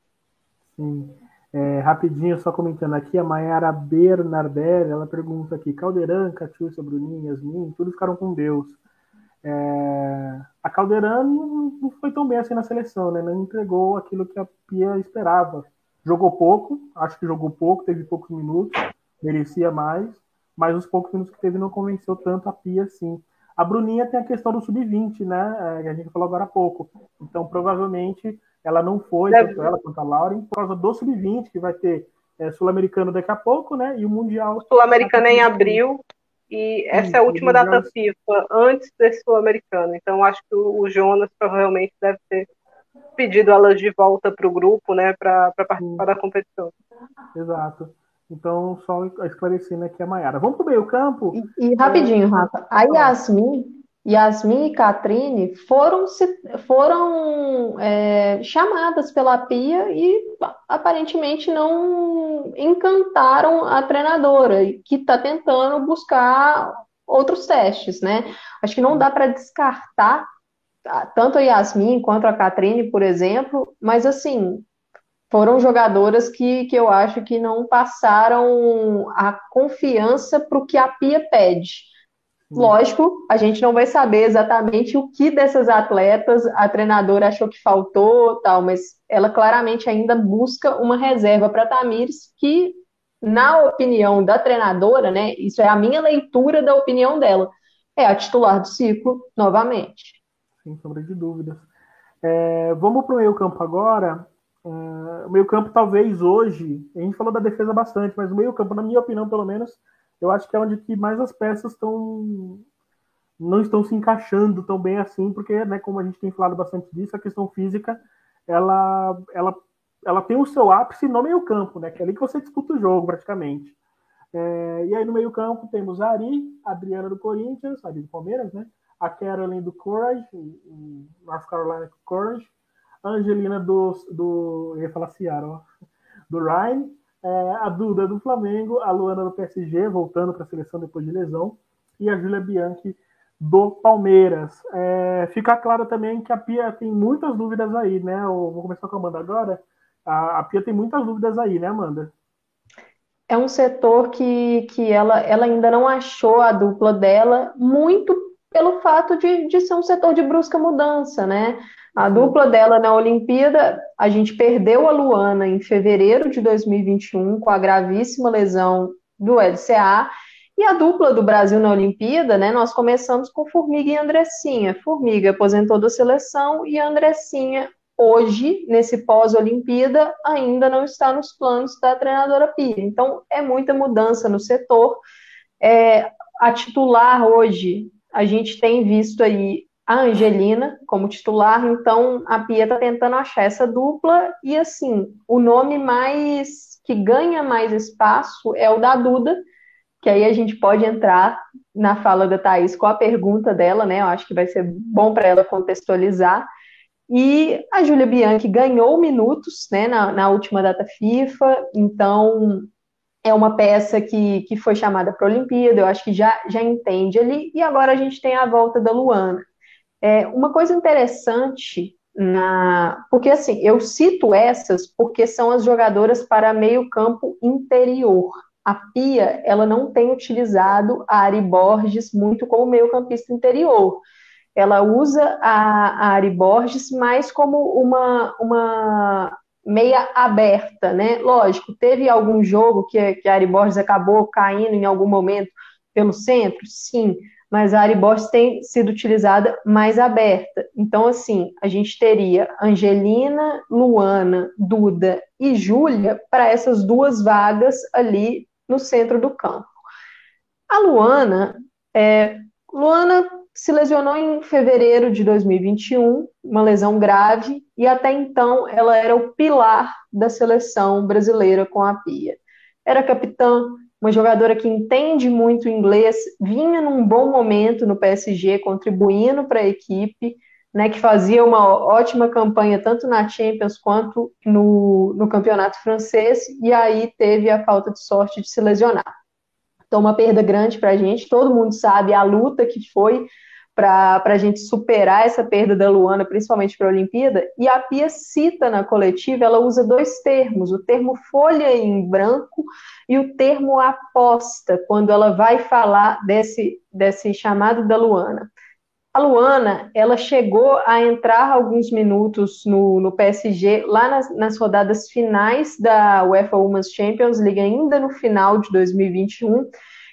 Sim. É, rapidinho, só comentando aqui, a Mayara Bernardelli, ela pergunta aqui, Caldeirão, Catiúcia, Bruninho, Yasmin, todos ficaram com Deus. É, a Caldeirão não foi tão bem assim na seleção, né? Não entregou aquilo que a Pia esperava. Jogou pouco, acho que jogou pouco, teve poucos minutos, merecia mais, mas os poucos minutos que teve não convenceu tanto a Pia assim. A Bruninha tem a questão do sub-20, né? É, que a gente falou agora há pouco. Então, provavelmente, ela não foi, Deve... tanto ela quanto a Lauren, por causa do sub-20, que vai ter é, Sul-Americano daqui a pouco, né? E o Mundial. Sul-Americano é em abril e essa é a última data FIFA antes desse sul-americano. Então acho que o, Jonas provavelmente deve ter pedido elas de volta para o grupo, né, para participar da competição. Exato. Então, só esclarecendo aqui a Mayara. Vamos para o meio campo? E, e rapidinho, Rafa. A Yasmin, Yasmin e Catrine foram, foram é, chamadas pela Pia e aparentemente não encantaram a treinadora, que está tentando buscar outros testes, né? Acho que não dá para descartar tanto a Yasmin quanto a Catrine, por exemplo, mas assim, foram jogadoras que, que eu acho que não passaram a confiança para o que a Pia pede. Lógico, a gente não vai saber exatamente o que dessas atletas a treinadora achou que faltou, tal, mas ela claramente ainda busca uma reserva para Tamires, que, na opinião da treinadora, né, isso é a minha leitura da opinião dela, é a titular do ciclo novamente. Sem sombra de dúvidas. É, vamos para o meio campo agora. Uh, o meio-campo, talvez hoje, a gente falou da defesa bastante, mas o meio-campo, na minha opinião, pelo menos, eu acho que é onde que mais as peças estão não estão se encaixando tão bem assim, porque, né, como a gente tem falado bastante disso, a questão física, ela, ela, ela tem o seu ápice no meio-campo, né, que é ali que você disputa o jogo, praticamente. É, e aí no meio-campo temos a Ari, a Adriana do Corinthians, a Ari do Palmeiras, né, a Carolyn do Courage, North Carolina Courage, Angelina do, do eu ia falar Ciara, ó, do Ryan, é, a Duda do Flamengo, a Luana do PSG, voltando para a seleção depois de lesão, e a Júlia Bianchi do Palmeiras. É, fica claro também que a Pia tem muitas dúvidas aí, né? Eu vou começar com a Amanda agora. A, a Pia tem muitas dúvidas aí, né, Amanda? É um setor que, que ela, ela ainda não achou a dupla dela, muito pelo fato de, de ser um setor de brusca mudança, né? A dupla dela na Olimpíada, a gente perdeu a Luana em fevereiro de 2021 com a gravíssima lesão do LCA. E a dupla do Brasil na Olimpíada, né? Nós começamos com Formiga e Andressinha. Formiga aposentou da seleção e Andressinha, hoje, nesse pós-Olimpíada, ainda não está nos planos da treinadora Pia. Então, é muita mudança no setor. É, a titular hoje, a gente tem visto aí a Angelina como titular, então a Pia está tentando achar essa dupla e assim, o nome mais que ganha mais espaço é o da Duda, que aí a gente pode entrar na fala da Thaís com a pergunta dela, né? Eu acho que vai ser bom para ela contextualizar. E a Júlia Bianchi ganhou minutos né, na, na última data FIFA, então é uma peça que, que foi chamada para a Olimpíada, eu acho que já, já entende ali, e agora a gente tem a volta da Luana. É, uma coisa interessante na, porque assim, eu cito essas porque são as jogadoras para meio campo interior. A Pia, ela não tem utilizado a Ari Borges muito como meio campista interior. Ela usa a, a Ari Borges mais como uma, uma meia aberta, né? Lógico, teve algum jogo que, que a Ari Borges acabou caindo em algum momento pelo centro? Sim, mas a Ari Borges tem sido utilizada mais aberta. Então, assim, a gente teria Angelina, Luana, Duda e Júlia para essas duas vagas ali no centro do campo. A Luana, é, Luana se lesionou em fevereiro de 2021, uma lesão grave, e até então ela era o pilar da seleção brasileira com a Pia. Era capitã, uma jogadora que entende muito inglês, vinha num bom momento no PSG, contribuindo para a equipe, né, que fazia uma ótima campanha tanto na Champions quanto no, no campeonato francês, e aí teve a falta de sorte de se lesionar. Então, uma perda grande para a gente, todo mundo sabe a luta que foi para a gente superar essa perda da Luana, principalmente para a Olimpíada, e a Pia cita na coletiva, ela usa dois termos, o termo folha em branco e o termo aposta, quando ela vai falar desse, desse chamado da Luana. A Luana, ela chegou a entrar alguns minutos no, no PSG, lá nas, nas rodadas finais da UEFA Women's Champions League, ainda no final de 2021,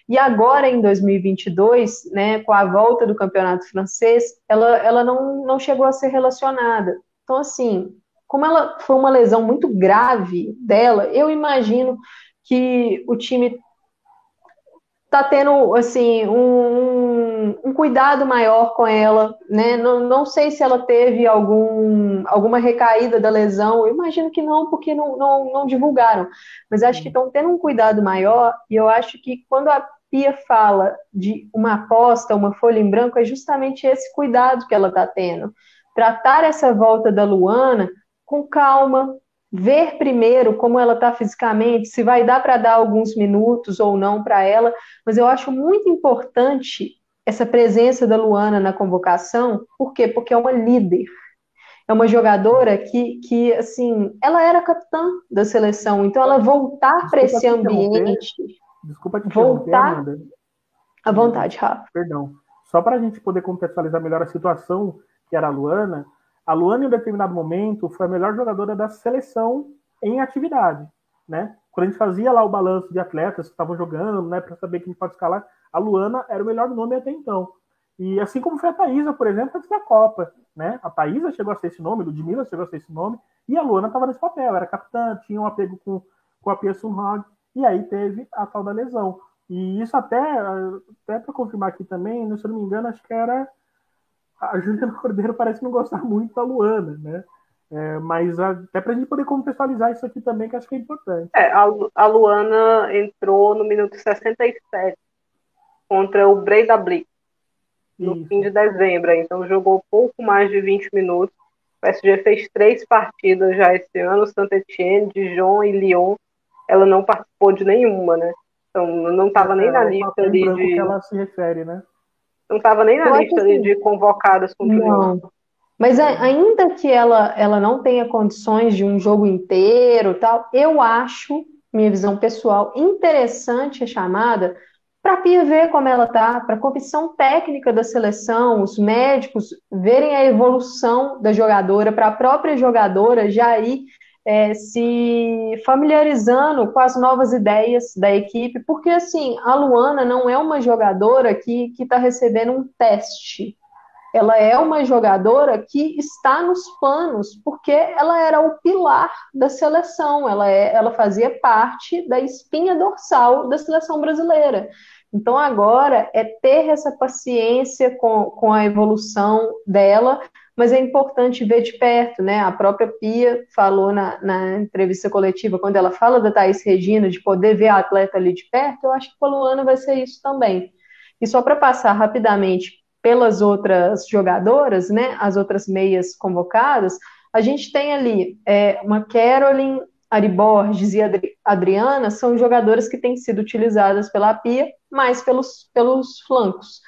e agora, em 2022, né, com a volta do campeonato francês, ela, ela não, não chegou a ser relacionada. Então, assim, como ela foi uma lesão muito grave dela, eu imagino que o time tá tendo assim um, um, cuidado maior com ela, né? Não, não sei se ela teve algum, alguma recaída da lesão. Eu imagino que não, porque não, não, não divulgaram. Mas acho que estão tendo um cuidado maior e eu acho que quando a Pia fala de uma aposta, uma folha em branco, é justamente esse cuidado que ela está tendo. Tratar essa volta da Luana com calma, ver primeiro como ela está fisicamente, se vai dar para dar alguns minutos ou não para ela, mas eu acho muito importante essa presença da Luana na convocação, por quê? Porque é uma líder. É uma jogadora que, que assim, ela era capitã da seleção, então ela voltar para esse ambiente. Desculpa te voltar Amanda. à vontade, Rafa. Perdão. Só para a gente poder contextualizar melhor a situação que era a Luana, a Luana, em um determinado momento, foi a melhor jogadora da seleção em atividade, né? Quando a gente fazia lá o balanço de atletas que estavam jogando, né, para saber quem pode escalar, a Luana era o melhor nome até então. E assim como foi a Thaisa, por exemplo, antes da Copa, né? A Thaisa chegou a ser esse nome, Ludmilla chegou a ser esse nome, e a Luana estava nesse papel, era capitã, tinha um apego com, com a Pia Sunhag, e aí teve a tal da lesão. E isso até, até para confirmar aqui também, se eu não me engano, acho que era a Juliana Cordeiro parece não gostar muito da Luana, né? É, mas até para a gente poder contextualizar isso aqui também, que acho que é importante. É, a, a Luana entrou no minuto 67 contra o Breda Blitz, no isso. fim de dezembro, então jogou pouco mais de 20 minutos. O PSG fez três partidas já esse ano, Saint-Etienne, Dijon e Lyon. Ela não participou de nenhuma, né? Então não estava é, nem na lista ali de. que ela se refere, né? Não estava nem na lista assim, de convocadas com Não. Mas ainda que ela, ela não tenha condições de um jogo inteiro tal, eu acho, minha visão pessoal, interessante a chamada para a Pia ver como ela tá, para a comissão técnica da seleção, os médicos verem a evolução da jogadora, para a própria jogadora já ir é, se familiarizando com as novas ideias da equipe, porque assim, a Luana não é uma jogadora que está recebendo um teste. Ela é uma jogadora que está nos planos, porque ela era o pilar da seleção, ela, é, ela fazia parte da espinha dorsal da seleção brasileira. Então agora é ter essa paciência com, com a evolução dela, mas é importante ver de perto, né? A própria Pia falou na, na entrevista coletiva, quando ela fala da Thaís Regina, de poder ver a atleta ali de perto, eu acho que com a Luana vai ser isso também. E só para passar rapidamente pelas outras jogadoras, né? As outras meias convocadas, a gente tem ali é, uma Caroline, Ari Borges e Adri Adriana são jogadoras que têm sido utilizadas pela Pia, mais pelos, pelos flancos.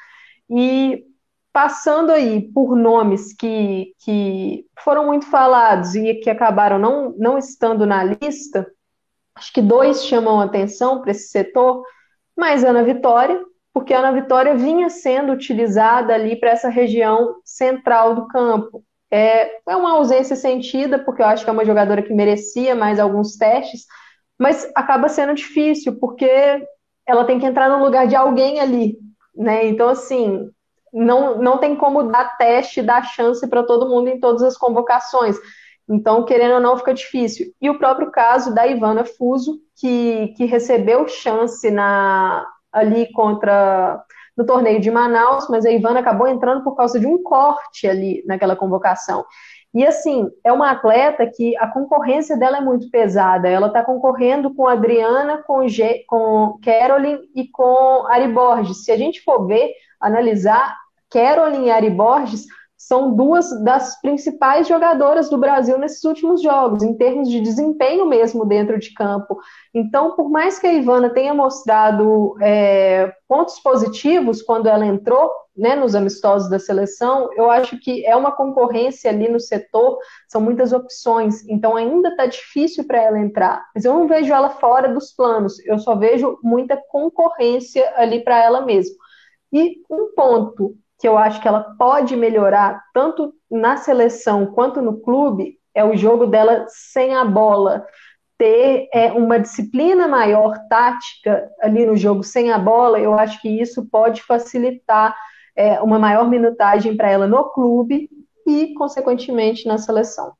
E passando aí por nomes que, que foram muito falados e que acabaram não, não estando na lista, acho que dois chamam atenção para esse setor, mas Ana Vitória, porque Ana Vitória vinha sendo utilizada ali para essa região central do campo. É, é uma ausência sentida, porque eu acho que é uma jogadora que merecia mais alguns testes, mas acaba sendo difícil, porque ela tem que entrar no lugar de alguém ali, né? Então, assim, não, não tem como dar teste, dar chance para todo mundo em todas as convocações. Então, querendo ou não, fica difícil. E o próprio caso da Ivana Fuso, que, que recebeu chance na, ali contra no torneio de Manaus, mas a Ivana acabou entrando por causa de um corte ali naquela convocação. E assim, é uma atleta que a concorrência dela é muito pesada. Ela está concorrendo com a Adriana, com, G, com Caroline e com Ari Borges. Se a gente for ver, analisar, Caroline e Ari Borges são duas das principais jogadoras do Brasil nesses últimos jogos, em termos de desempenho mesmo dentro de campo. Então, por mais que a Ivana tenha mostrado é, pontos positivos quando ela entrou né, nos amistosos da seleção, eu acho que é uma concorrência ali no setor, são muitas opções, então ainda está difícil para ela entrar. Mas eu não vejo ela fora dos planos, eu só vejo muita concorrência ali para ela mesmo. E um ponto que eu acho que ela pode melhorar tanto na seleção quanto no clube é o jogo dela sem a bola. Ter é, uma disciplina maior tática ali no jogo sem a bola, eu acho que isso pode facilitar é, uma maior minutagem para ela no clube e, consequentemente, na seleção.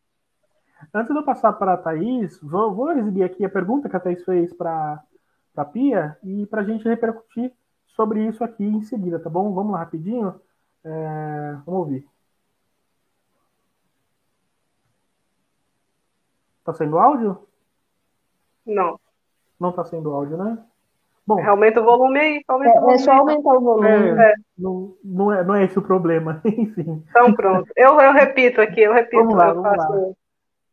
Antes de eu passar para a Thaís, vou, vou exibir aqui a pergunta que a Thaís fez para a Pia e para a gente repercutir sobre isso aqui em seguida, tá bom? Vamos lá rapidinho. É, vamos ouvir. Tá saindo áudio? Não. Não tá saindo áudio, né? Bom, aumenta o volume aí. Aumenta é, o volume. é só aumentar o volume. É, é. Não, não, é, não é esse o problema, enfim. Então pronto. Eu, eu repito aqui, eu repito. Vamos lá, eu vamos faço, lá.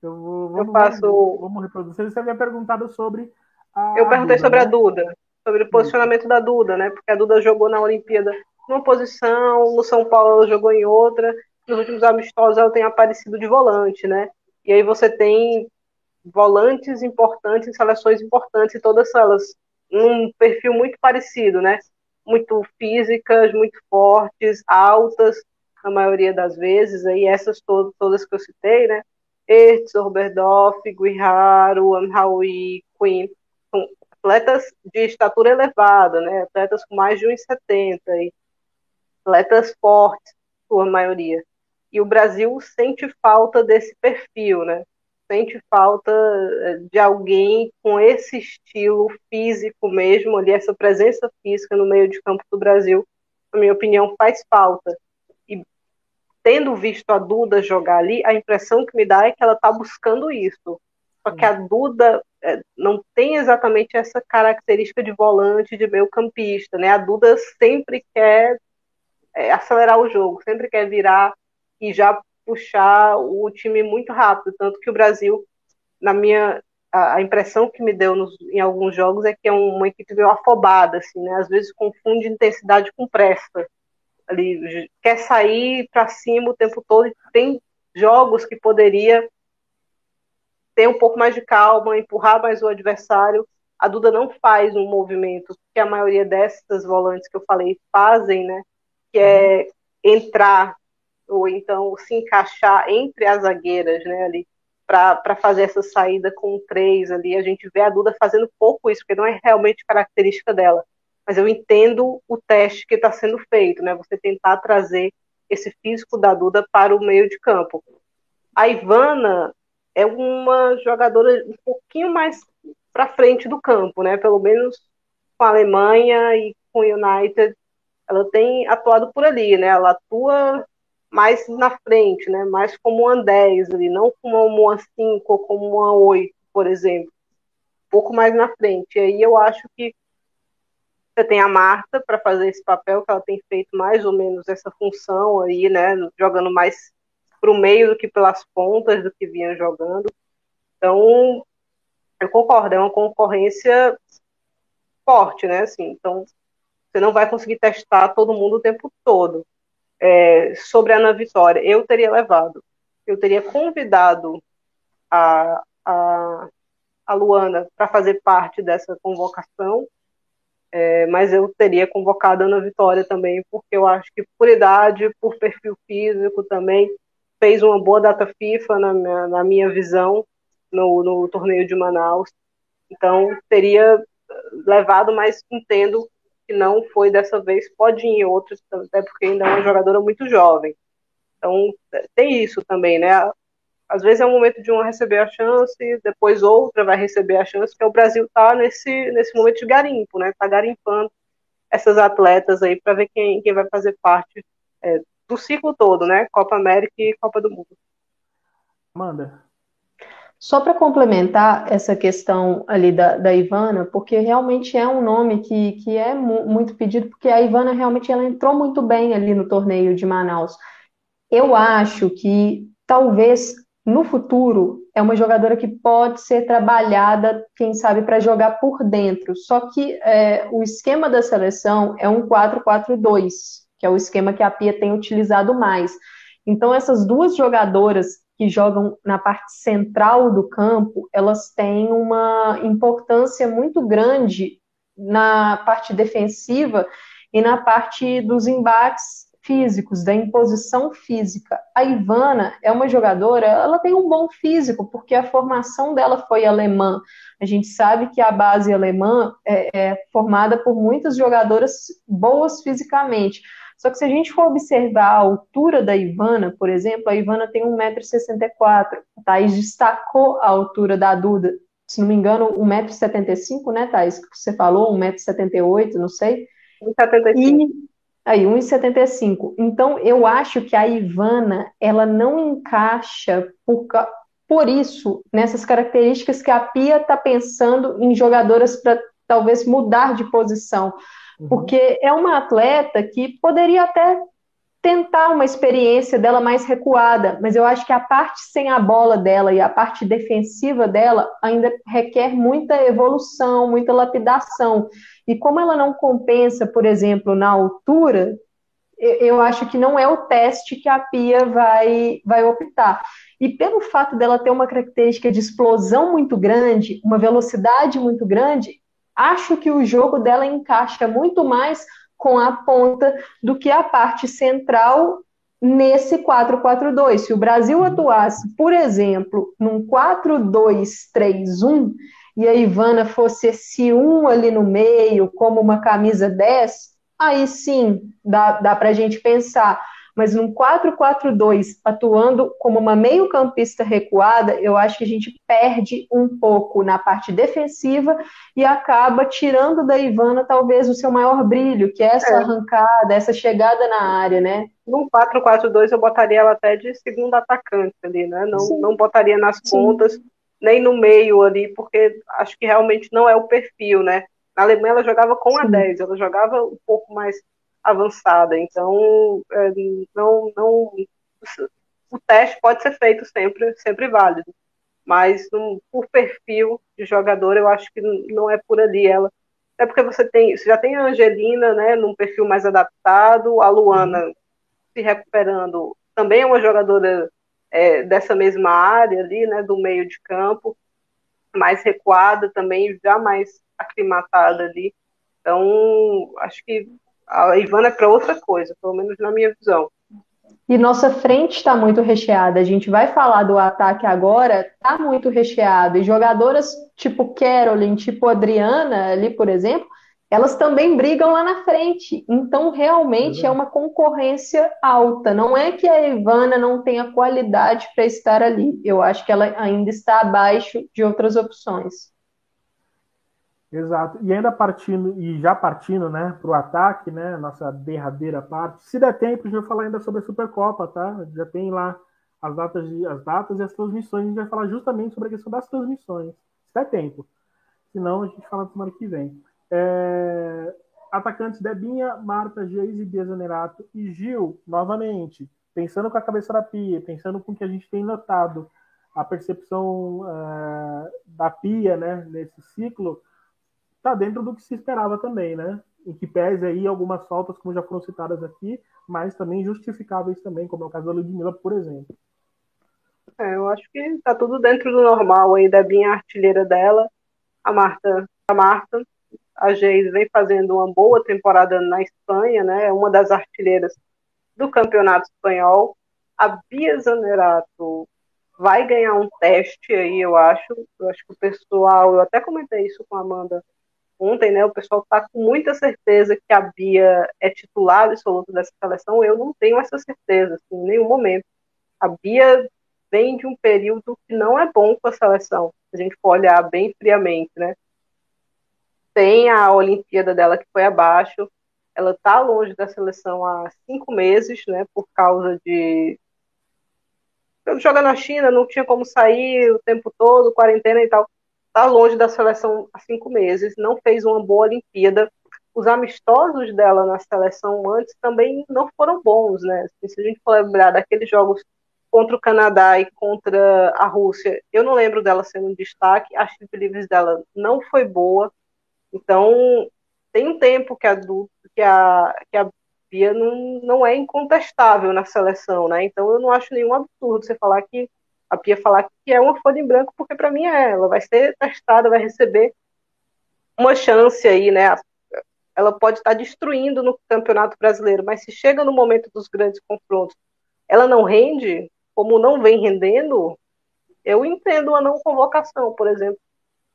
Eu, vou, vamos, eu faço. Vamos, vamos reproduzir. Você havia perguntado sobre a. Eu perguntei Duda, sobre né? a Duda, sobre o posicionamento da Duda, né? Porque a Duda jogou na Olimpíada numa posição, no São Paulo ela jogou em outra, nos últimos amistosos ela tem aparecido de volante, né? E aí você tem volantes importantes, seleções importantes, todas elas num perfil muito parecido, né? Muito físicas, muito fortes, altas, na maioria das vezes, aí essas todas, todas que eu citei, né? Ertz, Oberdoff, Guiharu, Amhaui, Quinn, são atletas de estatura elevada, né? Atletas com mais de 1,70 e atletas fortes, sua maioria. E o Brasil sente falta desse perfil, né? Sente falta eh, de alguém com esse estilo físico mesmo, ali, essa presença física no meio de campo do Brasil, na minha opinião, faz falta. E tendo visto a Duda jogar ali, a impressão que me dá é que ela está buscando isso. Só que a Duda é, não tem exatamente essa característica de volante, de meio campista, né? A Duda sempre quer é, acelerar o jogo, sempre quer virar e já puxar o time muito rápido, tanto que o Brasil, na minha a, a impressão que me deu nos, em alguns jogos é que é uma equipe meio afobada, assim, né? Às vezes confunde intensidade com pressa. Ali quer sair para cima o tempo todo. Tem jogos que poderia ter um pouco mais de calma, empurrar mais o adversário. A Duda não faz um movimento que a maioria dessas volantes que eu falei fazem, né? Que é entrar ou então se encaixar entre as zagueiras, né, ali, para fazer essa saída com três ali. A gente vê a Duda fazendo pouco isso, porque não é realmente característica dela. Mas eu entendo o teste que está sendo feito, né? Você tentar trazer esse físico da Duda para o meio de campo. A Ivana é uma jogadora um pouquinho mais para frente do campo, né? Pelo menos com a Alemanha e com o United, ela tem atuado por ali, né? Ela atua mais na frente, né? Mais como uma 10 ali, não como uma 5 ou como uma 8, por exemplo. Um pouco mais na frente. E aí eu acho que você tem a Marta para fazer esse papel, que ela tem feito mais ou menos essa função aí, né? Jogando mais para o meio do que pelas pontas do que vinha jogando. Então, eu concordo, é uma concorrência forte, né? Assim, então, você não vai conseguir testar todo mundo o tempo todo é, sobre a Ana Vitória, eu teria levado. Eu teria convidado a, a, a Luana para fazer parte dessa convocação, é, mas eu teria convocado a Ana Vitória também, porque eu acho que por idade, por perfil físico também, fez uma boa data FIFA na minha, na minha visão no, no torneio de Manaus. Então, teria levado, mas entendo que não foi dessa vez, pode ir em outros, até porque ainda é uma jogadora muito jovem. Então, tem isso também, né? Às vezes é o momento de uma receber a chance, depois outra vai receber a chance, porque o Brasil está nesse, nesse momento de garimpo, né? Está garimpando essas atletas aí para ver quem, quem vai fazer parte é, do ciclo todo, né? Copa América e Copa do Mundo. Amanda. Só para complementar essa questão ali da, da, Ivana, porque realmente é um nome que, que é mu muito pedido, porque a Ivana realmente ela entrou muito bem ali no torneio de Manaus. Eu acho que talvez no futuro é uma jogadora que pode ser trabalhada, quem sabe, para jogar por dentro. Só que é, o esquema da seleção é um 4-4-2, que é o esquema que a Pia tem utilizado mais. Então, essas duas jogadoras que jogam na parte central do campo, elas têm uma importância muito grande na parte defensiva e na parte dos embates físicos, da imposição física. A Ivana é uma jogadora, ela tem um bom físico, porque a formação dela foi alemã. A gente sabe que a base alemã é, é formada por muitas jogadoras boas fisicamente. Só que se a gente for observar a altura da Ivana, por exemplo, a Ivana tem 1,64m. A Thaís destacou a altura da Duda. Se não me engano, 1,75m, né, Thaís? Que você falou, 1,78m, não sei. 1,75. E aí, 1,75. Então, eu acho que a Ivana, ela não encaixa por, por isso, nessas características que a Pia está pensando em jogadoras para talvez mudar de posição. Uhum. Porque é uma atleta que poderia até tentar uma experiência dela mais recuada, mas eu acho que a parte sem a bola dela e a parte defensiva dela ainda requer muita evolução, muita lapidação. E como ela não compensa, por exemplo, na altura, eu acho que não é o teste que a Pia vai, vai optar. E pelo fato dela ter uma característica de explosão muito grande, uma velocidade muito grande, acho que o jogo dela encaixa muito mais com a ponta do que a parte central nesse 4-4-2. Se o Brasil atuasse, por exemplo, num 4-2-3-1 e a Ivana fosse esse 1 ali no meio, como uma camisa 10, aí sim dá, dá para a gente pensar mas num 4-4-2, atuando como uma meio-campista recuada, eu acho que a gente perde um pouco na parte defensiva e acaba tirando da Ivana talvez o seu maior brilho, que é essa é. arrancada, essa chegada na área, né? Num 4-4-2 eu botaria ela até de segundo atacante ali, né? Não, não botaria nas Sim. pontas, nem no meio ali, porque acho que realmente não é o perfil, né? Na Alemanha ela jogava com Sim. a 10, ela jogava um pouco mais avançada. Então, é, não, não, o teste pode ser feito sempre, sempre válido. Mas um, por perfil de jogador, eu acho que não é por ali ela. É porque você tem, você já tem a Angelina, né, num perfil mais adaptado, a Luana uhum. se recuperando, também é uma jogadora é, dessa mesma área ali, né, do meio de campo, mais recuada também, já mais aclimatada ali. Então, acho que a Ivana é para outra coisa, pelo menos na minha visão. E nossa frente está muito recheada. A gente vai falar do ataque agora, está muito recheado. E jogadoras tipo Carolyn, tipo Adriana, ali, por exemplo, elas também brigam lá na frente. Então, realmente é uma concorrência alta. Não é que a Ivana não tenha qualidade para estar ali. Eu acho que ela ainda está abaixo de outras opções. Exato. E ainda partindo, e já partindo, né, para o ataque, né, nossa derradeira parte. Se der tempo, a gente vai falar ainda sobre a Supercopa, tá? Já tem lá as datas, de, as datas e as transmissões. A gente vai falar justamente sobre a questão das transmissões. Se der tempo. Senão, a gente fala semana que vem. É... Atacantes Debinha, Marta, Geise, Bia Zanerato e Gil, novamente, pensando com a cabeça da Pia, pensando com o que a gente tem notado, a percepção uh, da Pia, né, nesse ciclo, está dentro do que se esperava também, né? Em que pese aí algumas faltas, como já foram citadas aqui, mas também justificáveis também, como é o caso da Ludmilla, por exemplo. É, eu acho que está tudo dentro do normal aí da minha artilheira dela, a Marta, a Marta, a Geis vem fazendo uma boa temporada na Espanha, né? É uma das artilheiras do campeonato espanhol. A Bia Zanerato vai ganhar um teste aí, eu acho. Eu acho que o pessoal, eu até comentei isso com a Amanda ontem, né, o pessoal está com muita certeza que a Bia é titular absoluta dessa seleção. Eu não tenho essa certeza, assim, em nenhum momento. A Bia vem de um período que não é bom com a seleção, se a gente for olhar bem friamente, né? Tem a Olimpíada dela que foi abaixo, ela está longe da seleção há cinco meses, né, por causa de jogar na China, não tinha como sair o tempo todo, quarentena e tal está longe da seleção há cinco meses, não fez uma boa Olimpíada. Os amistosos dela na seleção antes também não foram bons, né? Se a gente for lembrar daqueles jogos contra o Canadá e contra a Rússia, eu não lembro dela sendo um destaque. A chip livres dela não foi boa. Então, tem um tempo que a, que a, que a Bia não, não é incontestável na seleção, né? Então, eu não acho nenhum absurdo você falar que a Pia falar que é uma folha em branco, porque para mim é, ela vai ser testada, vai receber uma chance aí, né? Ela pode estar destruindo no Campeonato Brasileiro, mas se chega no momento dos grandes confrontos, ela não rende, como não vem rendendo, eu entendo uma não convocação, por exemplo,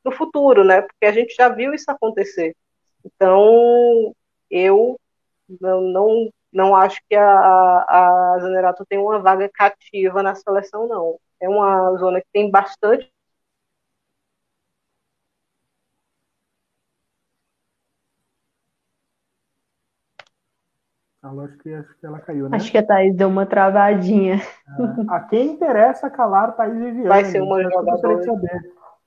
no futuro, né? Porque a gente já viu isso acontecer. Então, eu não, não, não acho que a, a Zanerato tem uma vaga cativa na seleção, não. É uma zona que tem bastante Alô, acho que, acho que ela caiu, né? Acho que a Thaís deu uma travadinha. É. A quem interessa calar Thaís Viviane. Vai ser uma jogadora.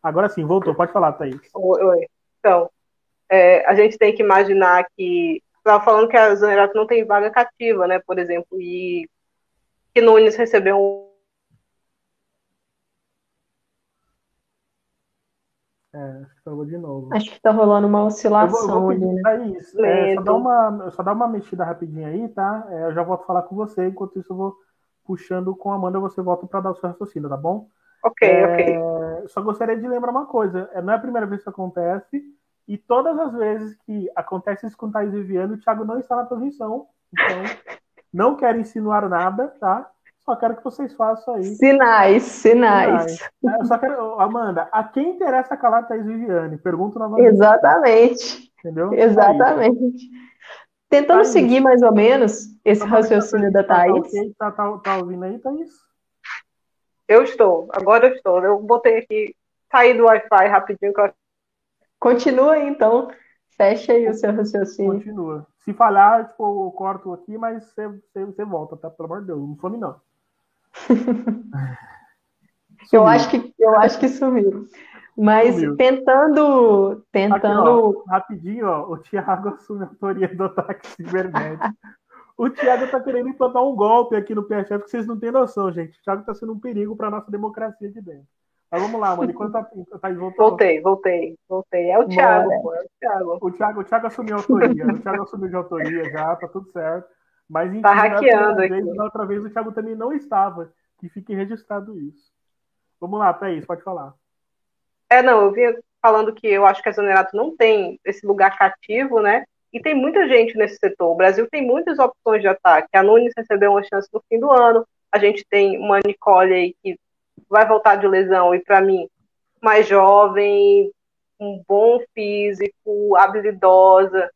Agora sim, voltou. Pode falar, Thaís. Oi, oi. Então, é, a gente tem que imaginar que estava falando que a Zanerato não tem vaga cativa, né, por exemplo, e que Nunes recebeu um É, acho que de novo. Acho que tá rolando uma oscilação eu vou, eu vou ali, né? É, só, dá uma, só dá uma mexida rapidinho aí, tá? É, eu já volto a falar com você, enquanto isso eu vou puxando com a Amanda, você volta para dar o seu raciocínio, tá bom? Ok, é, ok. Só gostaria de lembrar uma coisa, é, não é a primeira vez que isso acontece, e todas as vezes que acontece isso com o Thaís Viviane, o Thiago não está na transmissão, então não quero insinuar nada, tá? Só quero que vocês façam aí. Sinais, sinais. sinais. É, eu só quero, Amanda, a quem interessa calar a Thaís Viviane? Pergunto novamente. Exatamente. Entendeu? Exatamente. Tentando Thaís. seguir mais ou menos esse tá raciocínio da Thaís. Tá, tá, tá, tá ouvindo aí, Thaís? Eu estou, agora eu estou. Eu botei aqui, saí do Wi-Fi rapidinho. Eu... Continua aí, então. Fecha aí o seu raciocínio. Continua. Se falhar, tipo, eu corto aqui, mas você, você, você volta, tá? Pelo amor de Deus, não some não. eu acho que eu acho que sumiu. Mas sumiu. tentando. tentando... Aqui, ó, rapidinho, ó, o Thiago assume a autoria do ataque cibernético. o Thiago tá querendo implantar um golpe aqui no PFF que vocês não têm noção, gente. O Thiago tá sendo um perigo para nossa democracia de dentro. Mas vamos lá, mano. Enquanto tá, tá voltou. Voltei, voltei, voltei. É o Thiago, pô, é o Thiago. O Thiago, o Thiago assumiu a autoria. o Thiago assumiu de autoria já, tá tudo certo. Mas enfim, tá hackeando vez, aqui. outra vez o Thiago também não estava. Que fique registrado isso. Vamos lá, Thaís, pode falar. É, não, eu vinha falando que eu acho que a Zonerato não tem esse lugar cativo, né? E tem muita gente nesse setor. O Brasil tem muitas opções de ataque. A Nunes recebeu uma chance no fim do ano. A gente tem uma Nicole aí que vai voltar de lesão e, para mim, mais jovem, um bom físico, habilidosa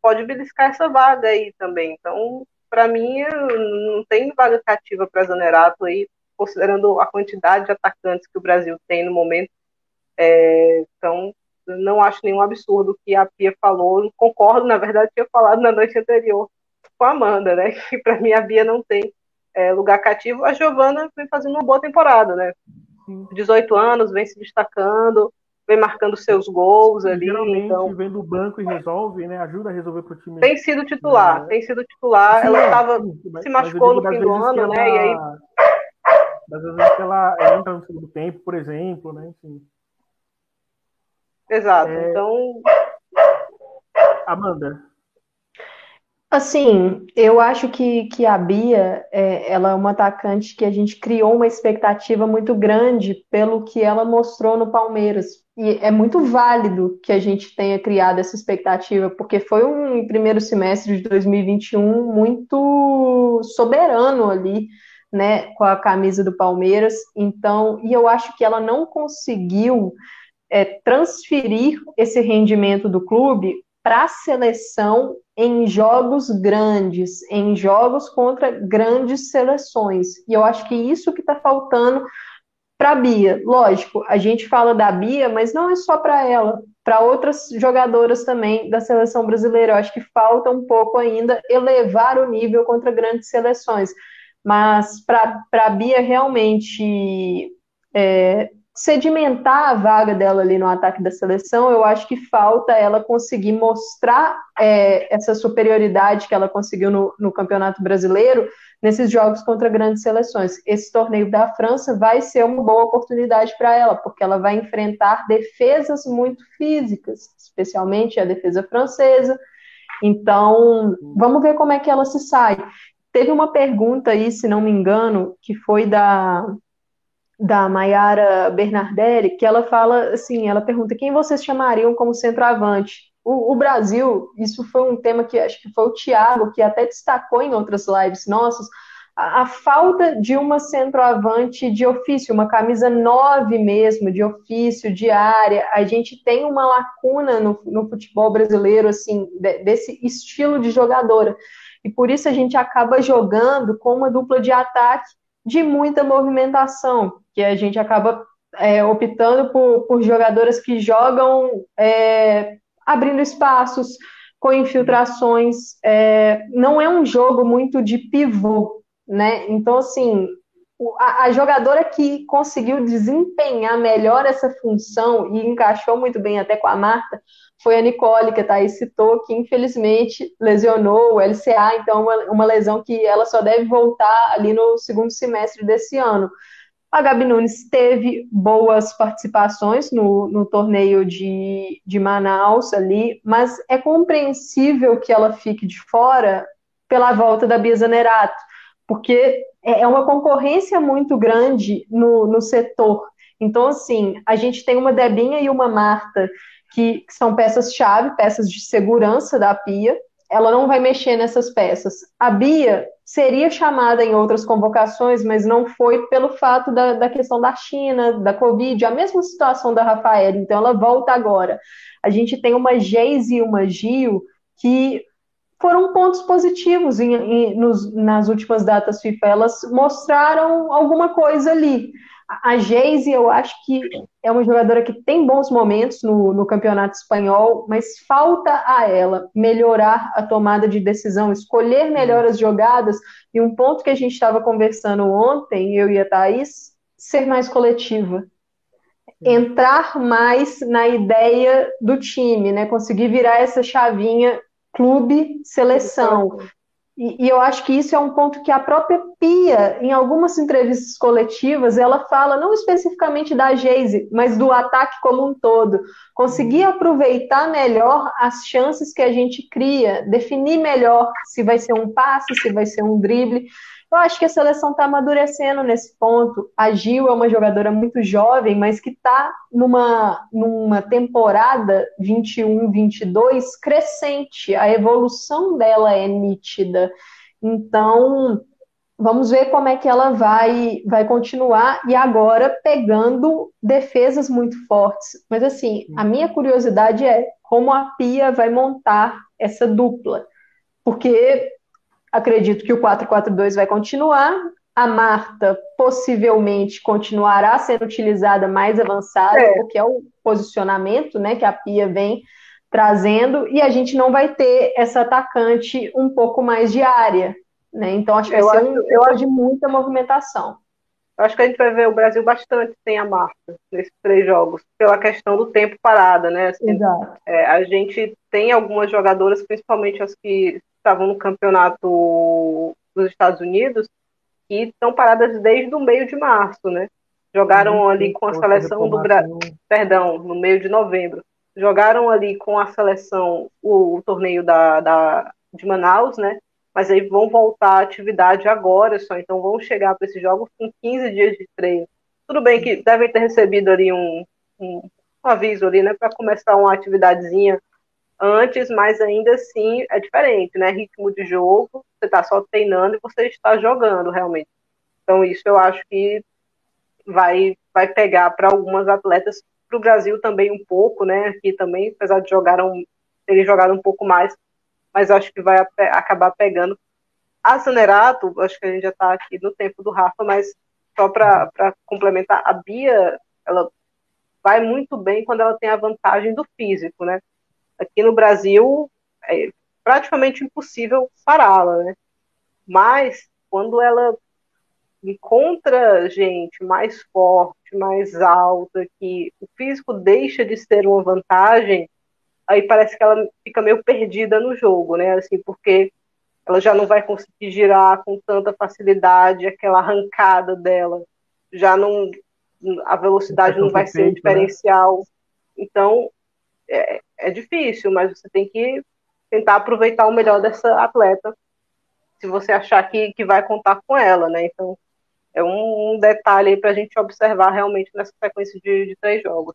pode beliscar essa vaga aí também. Então, para mim, não tem vaga cativa para Zanerato aí, considerando a quantidade de atacantes que o Brasil tem no momento. É, então, não acho nenhum absurdo que a Pia falou. Concordo, na verdade, tinha falado na noite anterior com a Amanda, né? Que para mim a Bia não tem é, lugar cativo. A Giovana vem fazendo uma boa temporada, né? 18 anos, vem se destacando vem marcando seus gols ali. Geralmente então... vem do banco e resolve, né? Ajuda a resolver para o time. Tem sido titular, é. tem sido titular. Ela estava se machucou no fim do ano, ela... né? E aí. Das vezes que ela entra no segundo tempo, por exemplo, né? Enfim. Exato. É... Então. Amanda. Assim, eu acho que, que a Bia, é, ela é uma atacante que a gente criou uma expectativa muito grande pelo que ela mostrou no Palmeiras. E é muito válido que a gente tenha criado essa expectativa, porque foi um primeiro semestre de 2021 muito soberano ali, né, com a camisa do Palmeiras. Então, e eu acho que ela não conseguiu é, transferir esse rendimento do clube para a seleção em jogos grandes, em jogos contra grandes seleções. E eu acho que isso que está faltando para a Bia. Lógico, a gente fala da Bia, mas não é só para ela, para outras jogadoras também da seleção brasileira. Eu acho que falta um pouco ainda elevar o nível contra grandes seleções. Mas para a Bia realmente é, sedimentar a vaga dela ali no ataque da seleção, eu acho que falta ela conseguir mostrar é, essa superioridade que ela conseguiu no, no, Campeonato Brasileiro nesses jogos contra grandes seleções. Esse torneio da França vai ser uma boa oportunidade para ela, porque ela vai enfrentar defesas muito físicas, especialmente a defesa francesa. Então, vamos ver como é que ela se sai. Teve uma pergunta aí, se não me engano, que foi da da Mayara Bernardelli, que ela fala assim, ela pergunta quem vocês chamariam como centroavante. O, o, Brasil, isso foi um tema que acho que foi o Thiago que até destacou em outras lives nossas, a, a falta de uma centroavante de ofício, uma camisa 9 mesmo, de ofício, de área. A gente tem uma lacuna no, no futebol brasileiro, assim, de, desse estilo de jogadora. E por isso a gente acaba jogando com uma dupla de ataque de muita movimentação, que a gente acaba é, optando por, por jogadoras que jogam é, abrindo espaços, com infiltrações. É, não é um jogo muito de pivô, né? Então, assim, a, a, jogadora que conseguiu desempenhar melhor essa função e encaixou muito bem até com a Marta foi a Nicole, que a Thaís citou, que infelizmente lesionou o LCA, então uma, uma lesão que ela só deve voltar ali no segundo semestre desse ano. A Gabi Nunes teve boas participações no, no torneio de, de Manaus ali, mas é compreensível que ela fique de fora pela volta da Bia Zanerato, porque é, é uma concorrência muito grande no, no setor. Então, assim, a gente tem uma Debinha e uma Marta, que, que são peças-chave, peças de segurança da Pia, ela não vai mexer nessas peças. A Bia seria chamada em outras convocações, mas não foi pelo fato da, da questão da China, da Covid, a mesma situação da Rafaela, então ela volta agora. A gente tem uma Geise e uma Gil que foram pontos positivos em, em, nos, nas últimas datas FIFA, elas mostraram alguma coisa ali. A Geise, eu acho que é uma jogadora que tem bons momentos no, no, campeonato espanhol, mas falta a ela melhorar a tomada de decisão, escolher melhor as jogadas. E um ponto que a gente estava conversando ontem, eu e a Thaís, ser mais coletiva. Entrar mais na ideia do time, né? Conseguir virar essa chavinha clube-seleção. E, e, eu acho que isso é um ponto que a própria Pia, em algumas entrevistas coletivas, ela fala não especificamente da Geise, mas do ataque como um todo. Conseguir aproveitar melhor as chances que a gente cria, definir melhor se vai ser um passe, se vai ser um drible. Eu acho que a seleção está amadurecendo nesse ponto. A Gil é uma jogadora muito jovem, mas que está numa, numa temporada 21-22 crescente. A evolução dela é nítida. Então, vamos ver como é que ela vai, vai continuar. E agora pegando defesas muito fortes. Mas, assim, a minha curiosidade é como a Pia vai montar essa dupla. Porque acredito que o 442 vai continuar. A Marta possivelmente continuará sendo utilizada mais avançada, é. porque é o posicionamento né, que a Pia vem trazendo, e a gente não vai ter essa atacante um pouco mais de área. Né? Então, acho que vai eu ser acho, um eu acho de muita movimentação. Eu acho que a gente vai ver o Brasil bastante sem a Marta nesses três jogos, pela questão do tempo parada, né? Assim, Exato. É, a gente tem algumas jogadoras, principalmente as que estavam no campeonato dos Estados Unidos e estão paradas desde o meio de março, né? Jogaram uhum, ali com a seleção do Brasil, perdão, no meio de novembro. Jogaram ali com a seleção o, o torneio da, da, de Manaus, né? Mas aí vão voltar à atividade agora só, então vão chegar para esses jogos com 15 dias de treino. Tudo bem que devem ter recebido ali um, um, um aviso ali, né, para começar uma atividadezinha antes, mas ainda assim é diferente, né? Ritmo de jogo, você está só treinando e você está jogando realmente. Então isso eu acho que vai vai pegar para algumas atletas, para o Brasil também um pouco, né? Aqui também, apesar de jogaram eles jogaram um pouco mais, mas acho que vai acabar pegando. A Zanerato, acho que a gente já está aqui no tempo do Rafa, mas só para complementar, a Bia, ela vai muito bem quando ela tem a vantagem do físico, né? Aqui no Brasil é praticamente impossível pará-la, né? Mas quando ela encontra gente mais forte, mais alta, que o físico deixa de ser uma vantagem, aí parece que ela fica meio perdida no jogo, né? Assim, porque ela já não vai conseguir girar com tanta facilidade, aquela arrancada dela já não a velocidade não vai ser um né? diferencial. Então, é, é difícil, mas você tem que tentar aproveitar o melhor dessa atleta se você achar que, que vai contar com ela, né? Então, é um, um detalhe aí para a gente observar realmente nessa sequência de, de três jogos.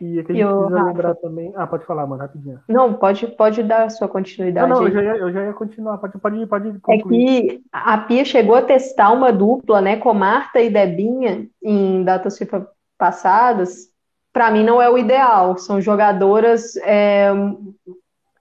E aqui a gente precisa Rafa. lembrar também. Ah, pode falar, mano, rapidinho. Não, pode, pode dar a sua continuidade. Não, não, eu já, ia, eu já ia continuar. Pode, pode, pode concluir. É que a Pia chegou a testar uma dupla, né, com Marta e Debinha em datas FIFA passadas, para mim não é o ideal. São jogadoras é,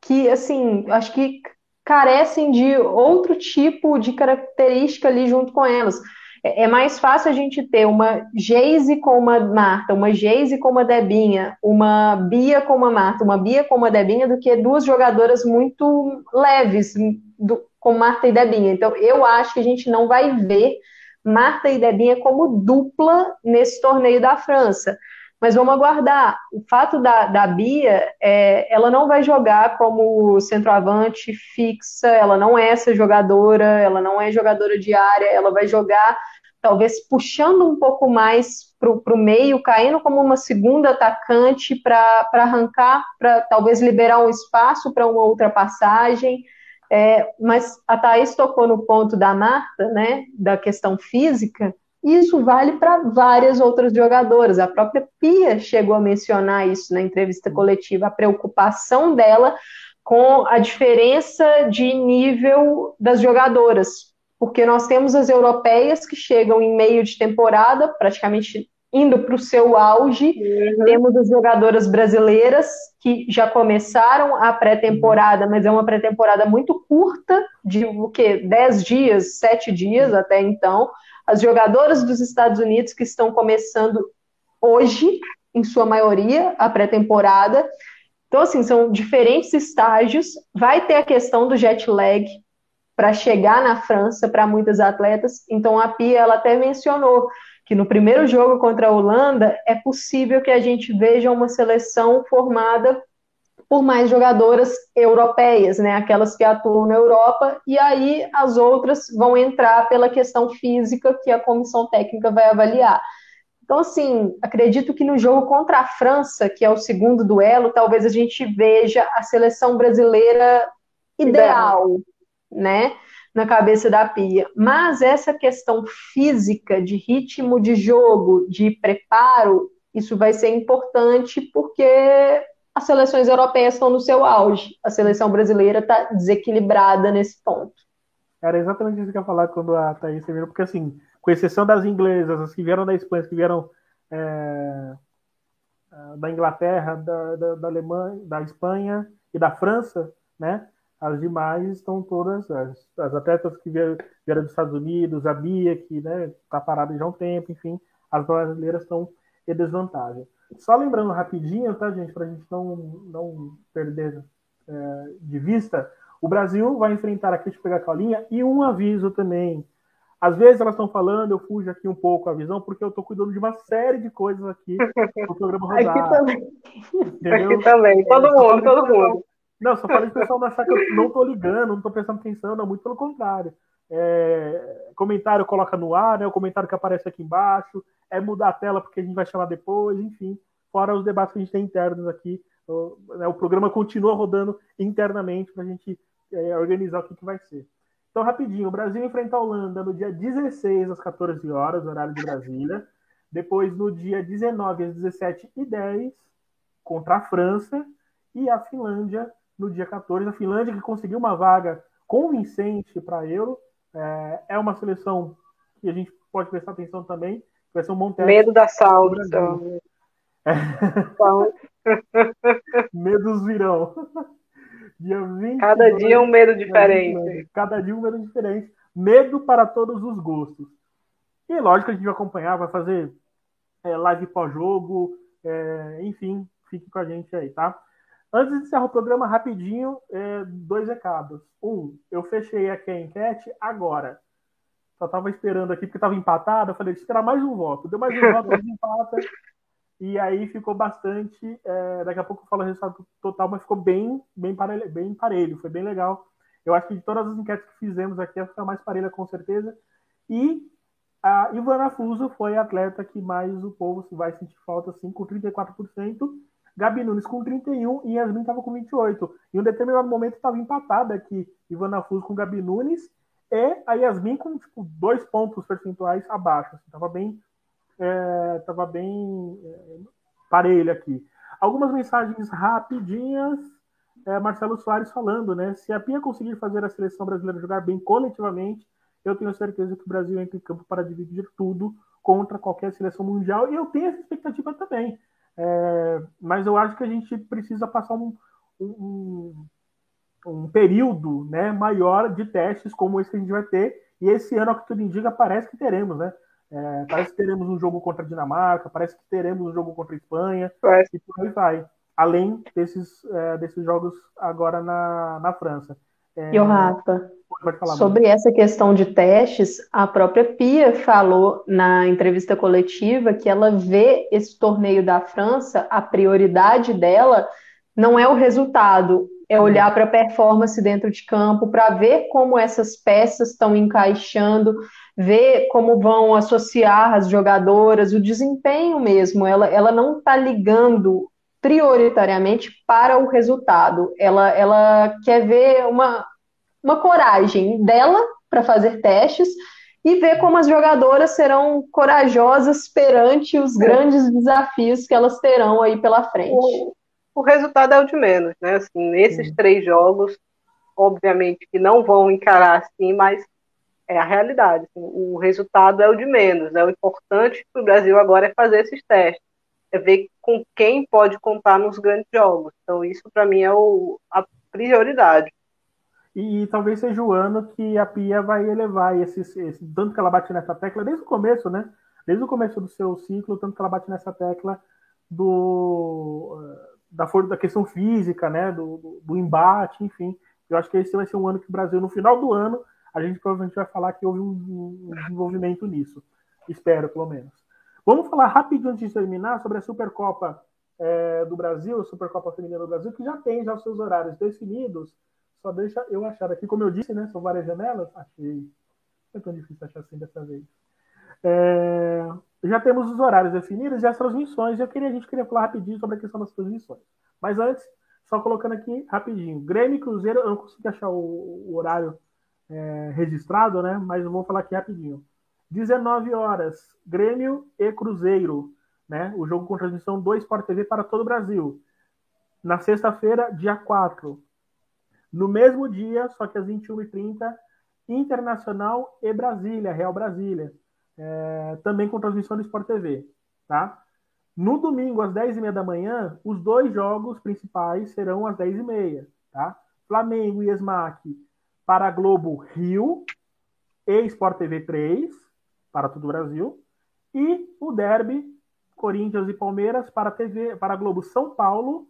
que, assim, acho que carecem de outro tipo de característica ali junto com elas. é, é mais fácil a gente ter uma Geise com uma Marta, uma Geise com uma Debinha, uma Bia com uma Marta, uma Bia com uma Debinha, do que duas jogadoras muito leves, do, com Marta e Debinha. Então, eu acho que a gente não vai ver Marta e Debinha como dupla nesse torneio da França. Mas vamos aguardar. O fato da, da Bia, é, ela não vai jogar como centroavante fixa, ela não é essa jogadora, ela não é jogadora de área, ela vai jogar talvez puxando um pouco mais para o meio, caindo como uma segunda atacante para arrancar, para talvez liberar um espaço para uma outra passagem. É, mas a Thaís tocou no ponto da Marta, né, da questão física, isso vale para várias outras jogadoras. A própria Pia chegou a mencionar isso na entrevista coletiva, a preocupação dela com a diferença de nível das jogadoras. Porque nós temos as europeias que chegam em meio de temporada, praticamente indo para o seu auge. Uhum. Temos as jogadoras brasileiras que já começaram a pré-temporada, mas é uma pré-temporada muito curta, de o quê? Dez dias, sete dias até então as jogadoras dos Estados Unidos que estão começando hoje, em sua maioria, a pré-temporada. Então, assim, são diferentes estágios. Vai ter a questão do jet lag para chegar na França para muitas atletas. Então, a Pia ela até mencionou que no primeiro jogo contra a Holanda é possível que a gente veja uma seleção formada por mais jogadoras europeias, né, aquelas que atuam na Europa, e aí as outras vão entrar pela questão física que a comissão técnica vai avaliar. Então, assim, acredito que no jogo contra a França, que é o segundo duelo, talvez a gente veja a seleção brasileira ideal, né, na cabeça da Pia. Mas essa questão física, de ritmo de jogo, de preparo, isso vai ser importante porque as seleções europeias estão no seu auge. A seleção brasileira está desequilibrada nesse ponto. Era exatamente isso que eu ia falar quando a Thaís terminou, porque assim, com exceção das inglesas, as que vieram da Espanha, as que vieram é, da Inglaterra, da, da, da, Alemanha, da Espanha e da França, né? As demais estão todas, as, as atletas que vieram, vieram, dos Estados Unidos, a Bia, que né, tá parada já há um tempo, enfim, as brasileiras estão em desvantagem. Só lembrando rapidinho, tá, gente, para a gente não, não perder é, de vista, o Brasil vai enfrentar aqui, eu pegar a colinha, e um aviso também. Às vezes elas estão falando, eu fujo aqui um pouco a visão, porque eu estou cuidando de uma série de coisas aqui no programa Rosado. Aqui também. Entendeu? Aqui também, todo é, mundo, todo mundo. Não, só falei para o pessoal não achar que eu não estou ligando, não estou prestando atenção, não, muito pelo contrário. É, comentário coloca no ar, né, o comentário que aparece aqui embaixo, é mudar a tela porque a gente vai chamar depois, enfim. Fora os debates que a gente tem internos aqui. O, né, o programa continua rodando internamente para a gente é, organizar o que, que vai ser. Então, rapidinho, o Brasil enfrenta a Holanda no dia 16 às 14 horas, horário de Brasília. Depois, no dia 19 às 17h10, contra a França. E a Finlândia no dia 14. A Finlândia que conseguiu uma vaga convincente para a Euro. É, é uma seleção que a gente pode prestar atenção também. Vai ser um bom teste. Medo da salto. Então. É. Medos virão. Dia 20 Cada dia um medo diferente. Cada dia um medo diferente. Medo para todos os gostos. E lógico que a gente vai acompanhar, vai fazer é, live pós-jogo, é, enfim, fique com a gente aí, tá? Antes de encerrar o programa, rapidinho, é, dois recados. Um, eu fechei aqui a enquete agora. Só estava esperando aqui porque estava empatado. Eu falei, esperar mais um voto. Deu mais um voto, empata. E aí ficou bastante. É, daqui a pouco eu falo o resultado total, mas ficou bem, bem, parelho, bem parelho. Foi bem legal. Eu acho que de todas as enquetes que fizemos aqui, essa foi a mais parelha, com certeza. E a Ivana Fuso foi a atleta que mais o povo vai sentir falta, assim, com 34%. Gabi Nunes com 31 e Yasmin estava com 28. Em um determinado momento estava empatada aqui, Ivana Fuso com Gabi Nunes e a Yasmin com tipo, dois pontos percentuais abaixo. Estava assim, bem, é, tava bem é, parelho aqui. Algumas mensagens rapidinhas. É, Marcelo Soares falando, né? Se a Pia conseguir fazer a seleção brasileira jogar bem coletivamente, eu tenho certeza que o Brasil entra em campo para dividir tudo contra qualquer seleção mundial. E eu tenho essa expectativa também. É, mas eu acho que a gente precisa passar um, um, um período né, maior de testes como esse que a gente vai ter E esse ano, ao que tudo indica, parece que teremos, né? É, parece que teremos um jogo contra a Dinamarca, parece que teremos um jogo contra a Espanha, parece. e por aí vai. Além desses, é, desses jogos agora na, na França. É, e o Rafa, sobre essa questão de testes, a própria Pia falou na entrevista coletiva que ela vê esse torneio da França, a prioridade dela não é o resultado, é olhar para a performance dentro de campo, para ver como essas peças estão encaixando, ver como vão associar as jogadoras, o desempenho mesmo. Ela, ela não está ligando prioritariamente para o resultado. Ela, ela quer ver uma, uma coragem dela para fazer testes e ver como as jogadoras serão corajosas perante os é. grandes desafios que elas terão aí pela frente. O, o resultado é o de menos, né? Assim, nesses três jogos, obviamente que não vão encarar assim, mas é a realidade. Assim, o resultado é o de menos. Né? O importante para o Brasil agora é fazer esses testes, é ver com quem pode contar nos grandes jogos. Então, isso para mim é o, a prioridade. E, e, talvez seja o ano que a Pia vai elevar esse, esse, tanto que ela bate nessa tecla desde o começo, né? Desde o começo do seu ciclo, tanto que ela bate nessa tecla do da, da questão física, né? Do, do, do embate, enfim. Eu acho que esse vai ser um ano que o Brasil, no final do ano, a gente provavelmente vai falar que houve um, um desenvolvimento nisso. Espero, pelo menos. Vamos falar rapidinho antes de terminar sobre a Supercopa é, do Brasil, a Supercopa Feminina do Brasil, que já tem já os seus horários definidos. Só deixa eu achar aqui, como eu disse, né? São várias janelas. Achei. Não é tão difícil achar assim dessa vez. É, já temos os horários definidos e as transmissões. Eu queria, a gente queria falar rapidinho sobre a questão das transmissões. Mas antes, só colocando aqui rapidinho. Grêmio e Cruzeiro, eu não consegui achar o, o horário é, registrado, né? Mas eu vou falar aqui rapidinho. 19 horas, Grêmio e Cruzeiro, né? O jogo com transmissão do Sport TV para todo o Brasil. Na sexta-feira, dia 4. No mesmo dia, só que às 21h30, Internacional e Brasília, Real Brasília. É, também com transmissão do Sport TV, tá? No domingo, às 10h30 da manhã, os dois jogos principais serão às 10h30, tá? Flamengo e Esmac para Globo Rio e Sport TV 3 para todo o Brasil e o Derby Corinthians e Palmeiras para TV para Globo São Paulo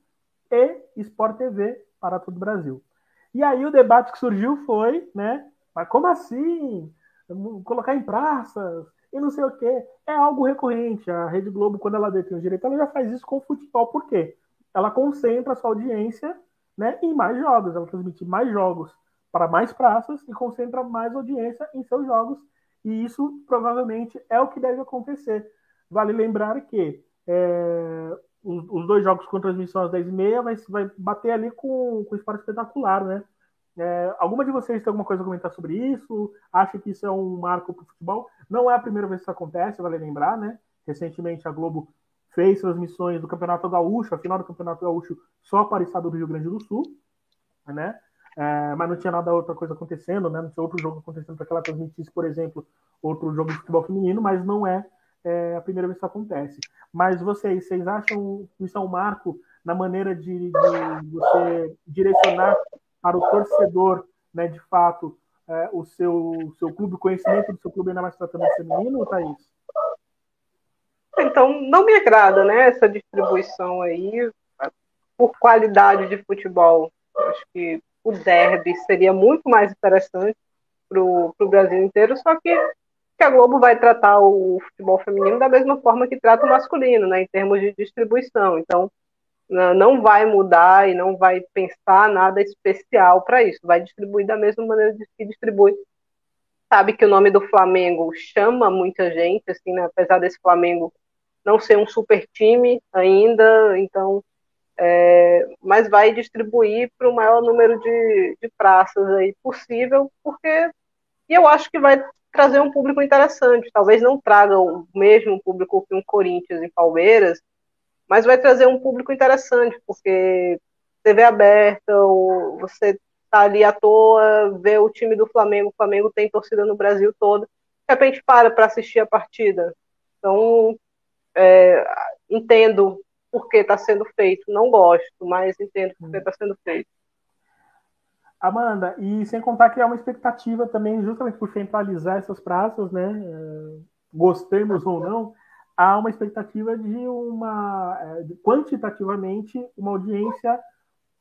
e Sport TV para todo o Brasil. E aí o debate que surgiu foi, né? Mas como assim? Colocar em praças e não sei o quê. É algo recorrente. A Rede Globo, quando ela detém o direito, ela já faz isso com o futebol. Por quê? Ela concentra a sua audiência né, em mais jogos, ela transmite mais jogos para mais praças e concentra mais audiência em seus jogos. E isso provavelmente é o que deve acontecer. Vale lembrar que é, os, os, dois jogos com transmissão às 10h30 vai, vai bater ali com, com esporte espetacular, né? É, alguma de vocês tem alguma coisa a comentar sobre isso? Acha que isso é um marco para o futebol? Não é a primeira vez que isso acontece, vale lembrar, né? Recentemente a Globo fez transmissões do Campeonato Gaúcho, a final do Campeonato Gaúcho só para o estado do Rio Grande do Sul, né? É, mas não tinha nada outra coisa acontecendo, né? Não tinha outro jogo acontecendo para que ela transmitisse, por exemplo, outro jogo de futebol feminino, mas não é, é, a primeira vez que isso acontece. Mas vocês, vocês acham que isso é um marco na maneira de, de você direcionar para o torcedor, né, de fato, é, o seu, seu clube, o conhecimento do seu clube ainda mais tratando de feminino, Thaís? Então, não me agrada, né, essa distribuição aí por qualidade de futebol. Acho que o derby seria muito mais interessante para o Brasil inteiro, só que, que a Globo vai tratar o futebol feminino da mesma forma que trata o masculino, né, em termos de distribuição. Então, não vai mudar e não vai pensar nada especial para isso, vai distribuir da mesma maneira que distribui. Sabe que o nome do Flamengo chama muita gente, assim, né? apesar desse Flamengo não ser um super time ainda, então é, mas vai distribuir para o maior número de, de praças aí possível, porque e eu acho que vai trazer um público interessante. Talvez não traga o mesmo público que um Corinthians e Palmeiras, mas vai trazer um público interessante, porque TV aberta, ou você tá ali à toa, vê o time do Flamengo, o Flamengo tem torcida no Brasil todo, de repente para para assistir a partida. Então, é, entendo por que está sendo feito. Não gosto, mas entendo por que está sendo feito. Amanda, e sem contar que é uma expectativa também, justamente por centralizar essas praças, né? É, gostemos ou não, há uma expectativa de uma, é, quantitativamente, uma audiência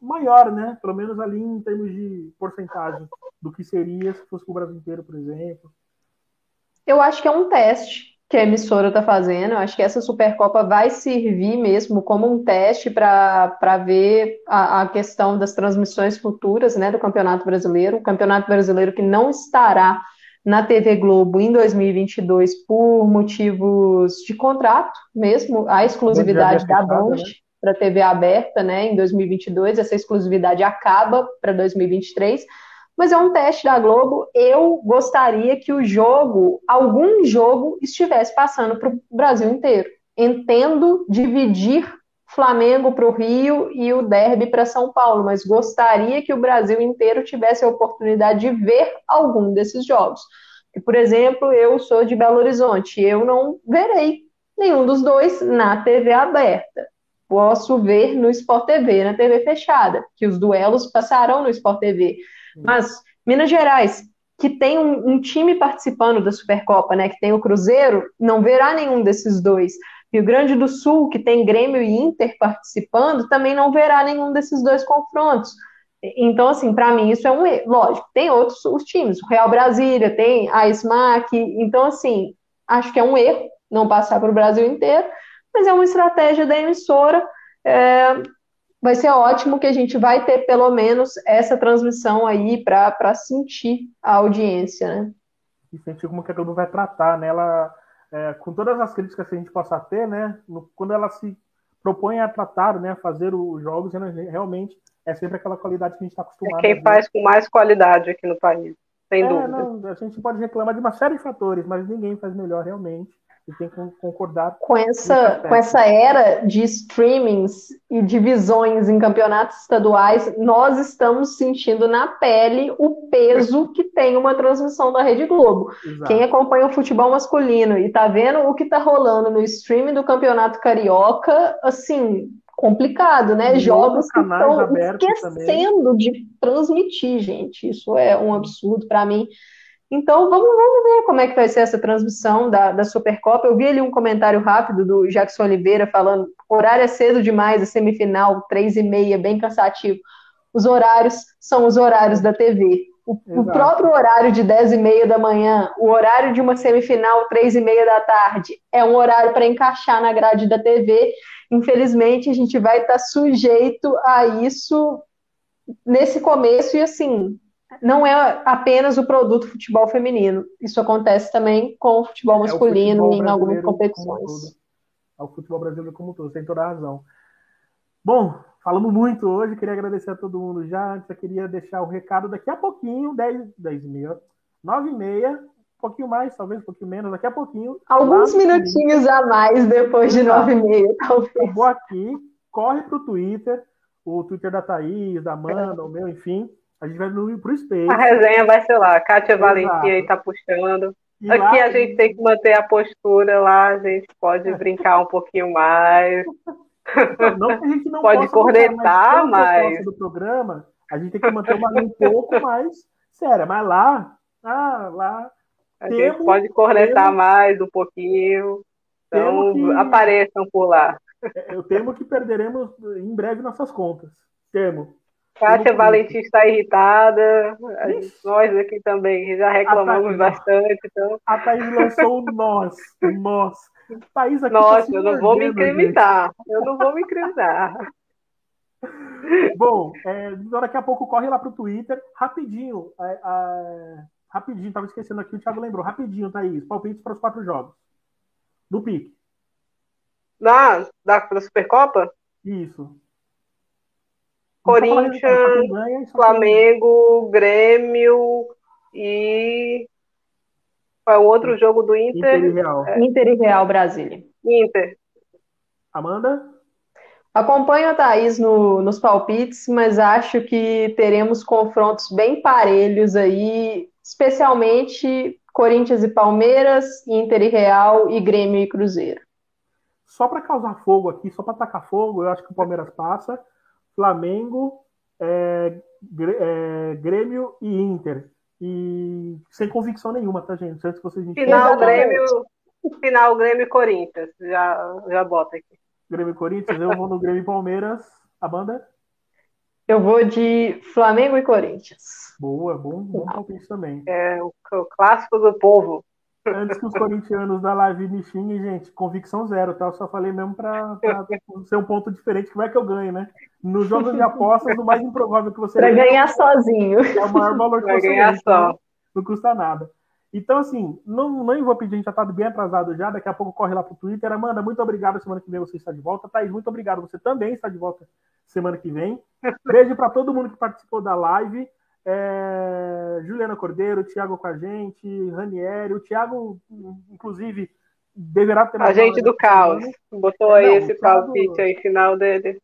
maior, né? Pelo menos ali em termos de porcentagem do que seria se fosse o Brasil inteiro, por exemplo. Eu acho que é um teste que a emissora está fazendo. Eu acho que essa Supercopa vai servir mesmo como um teste para ver a, a, questão das transmissões futuras né, do Campeonato Brasileiro. O Campeonato Brasileiro que não estará na TV Globo em 2022 por motivos de contrato mesmo, a exclusividade da Band né? para TV aberta né, em 2022. Essa exclusividade acaba para 2023 mas é um teste da Globo. Eu gostaria que o jogo, algum jogo, estivesse passando para o Brasil inteiro. Entendo dividir Flamengo para o Rio e o Derby para São Paulo, mas gostaria que o Brasil inteiro tivesse a oportunidade de ver algum desses jogos. E, por exemplo, eu sou de Belo Horizonte, eu não verei nenhum dos dois na TV aberta. Posso ver no Sport TV, na TV fechada, que os duelos passarão no Sport TV. Mas Minas Gerais, que tem um, um, time participando da Supercopa, né, que tem o Cruzeiro, não verá nenhum desses dois. Rio Grande do Sul, que tem Grêmio e Inter participando, também não verá nenhum desses dois confrontos. Então, assim, para mim isso é um erro. Lógico, tem outros os times, o Real Brasília, tem a SMAC. Então, assim, acho que é um erro não passar para o Brasil inteiro, mas é uma estratégia da emissora. É, vai ser ótimo que a gente vai ter pelo menos essa transmissão aí para sentir a audiência, né? E sentir como que a Globo vai tratar, né? Ela, é, com todas as críticas que a gente possa ter, né? No, quando ela se propõe a tratar, né? A fazer os jogos, realmente é sempre aquela qualidade que a gente está acostumado. É quem faz com mais qualidade aqui no país, sem é, dúvida. Não, a gente pode reclamar de uma série de fatores, mas ninguém faz melhor realmente e tem que concordar com essa, com essa era de streamings e divisões em campeonatos estaduais, nós estamos sentindo na pele o peso que tem uma transmissão da Rede Globo. Exato. Quem acompanha o futebol masculino e tá vendo o que tá rolando no streaming do Campeonato Carioca, assim, complicado, né? E Jogos que estão esquecendo também. de transmitir, gente. Isso é um absurdo para mim. Então, vamos, vamos ver como é que vai ser essa transmissão da, da Supercopa. Eu vi ali um comentário rápido do Jackson Oliveira falando horário é cedo demais, a semifinal, três e meia, bem cansativo. Os horários são os horários da TV. O, o próprio horário de dez e meia da manhã, o horário de uma semifinal, três e meia da tarde, é um horário para encaixar na grade da TV. Infelizmente, a gente vai estar sujeito a isso nesse começo e assim, não é apenas o produto futebol feminino. Isso acontece também com o futebol masculino é o futebol em algumas competições. É o futebol brasileiro como um todo, tem toda a razão. Bom, falamos muito hoje, queria agradecer a todo mundo já. Antes eu queria deixar o recado daqui a pouquinho, 10, 10 e meia, 9 e meia, um pouquinho mais, talvez um pouquinho menos, daqui a pouquinho. Alguns minutinhos a mais depois de 9 e meia, talvez. vou aqui, corre para o Twitter, o Twitter da Thaís, da Amanda, o meu, enfim a gente vai no, pro Space. A resenha vai ser lá. Kátia Exato. Valentia aí tá puxando. E Aqui lá, a gente tem que manter a postura lá, a gente pode brincar um pouquinho mais. Não, que a gente não pode cornetar, mas. do programa, a gente tem que manter uma linha um pouco mais séria. Mas lá, ah, lá. A temos, gente pode cornetar temos, mais um pouquinho. Então, que, apareçam por lá. É, eu temo que perderemos em breve nossas contas. Temo. Kátia Valentim está irritada. Nós aqui também já reclamamos Thaís, bastante. Então... A Thaís lançou o nós. nós. Thaís aqui tá Nossa, eu não vou me incriminar. Gente. Eu não vou me incriminar. Bom, é, daqui a pouco corre lá para o Twitter. Rapidinho. É, é, rapidinho, estava esquecendo aqui, o Thiago lembrou. Rapidinho, Thaís. Palpites para os quatro jogos. Do pique. Da, da, da Supercopa? Isso. Corinthians, Flamengo, Grêmio e qual é o outro jogo do Inter? Inter e Real, é. Inter e Real Brasília. Inter. Amanda? Acompanho a Thaís no, nos palpites, mas acho que teremos confrontos bem parelhos aí, especialmente Corinthians e Palmeiras, Inter e Real e Grêmio e Cruzeiro. Só para causar fogo aqui, só para tacar fogo, eu acho que o Palmeiras passa. Flamengo, é, é, Grêmio e Inter. E sem convicção nenhuma, tá, gente? Antes que vocês me Final Grêmio, final Grêmio e Corinthians. Já, já bota aqui. Grêmio e Corinthians, eu vou no Grêmio e Palmeiras. A banda? Eu vou de Flamengo e Corinthians. Boa, bom, bom palpite também. É o, o clássico do povo. Antes que os corintianos da live me xinguem, gente, convicção zero, tá? Eu só falei mesmo pra, pra ser um ponto diferente, como é que eu ganho, né? Nos jogos de apostas, o mais improvável que você Pra ganhar sozinho. É o maior valor que Vai você ganhar ganha, só. então não custa nada. Então, assim, não, não vou pedir, a gente já tá bem atrasado já, daqui a pouco corre lá pro Twitter. Amanda, muito obrigado, semana que vem você está de volta. Thaís, muito obrigado, você também está de volta semana que vem. Beijo para todo mundo que participou da live. É, Juliana Cordeiro, Thiago com a gente, Ranieri, o Thiago, inclusive, deverá ter A gente do caos. Botou aí esse palpite aí final dele.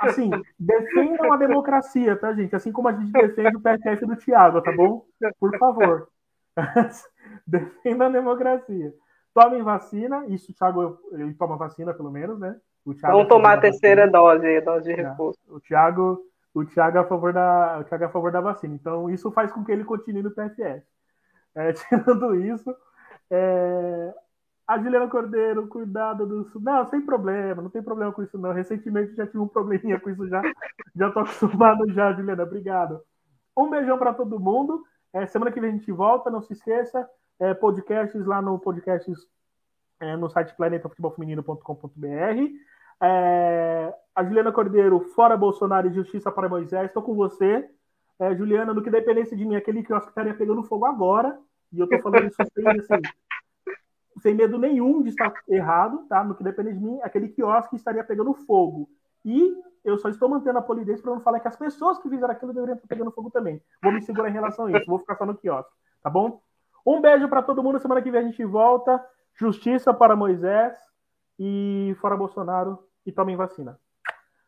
Assim, defendam a democracia, tá, gente? Assim como a gente defende o PSF do Thiago, tá bom? Por favor. Defendam a democracia. Tomem vacina, isso o Thiago ele toma vacina, pelo menos, né? O Thiago Vamos é tomar a terceira vacina. dose, a dose de É. reforço. O Thiago, o Thiago é a favor da, o Thiago é a favor da vacina. Então, isso faz com que ele continue no PFF. É, tirando isso, é, a Juliana Cordeiro, cuidado do. Não, sem problema, não tem problema com isso, não. Recentemente já tive um probleminha com isso já. Já tô acostumado já, Juliana. Obrigado. Um beijão para todo mundo. É, semana que vem a gente volta, não se esqueça. É, podcasts lá no podcasts é, no site planetafutebolfeminino.com.br. É, a Juliana Cordeiro, fora Bolsonaro e Justiça para Moisés, estou com você. É, Juliana, no que dependesse de mim, aquele que eu acho que estaria pegando fogo agora, e eu estou falando isso sem, assim, sem medo nenhum de estar errado, tá? No que depende de mim, aquele quiosque estaria pegando fogo. E eu só estou mantendo a polidez para não falar que as pessoas que fizeram aquilo deveriam estar pegando fogo também. Vou me segurar em relação a isso, vou ficar só no quiosque, tá bom? Um beijo para todo mundo, semana que vem a gente volta. Justiça para Moisés e fora Bolsonaro e tomem vacina.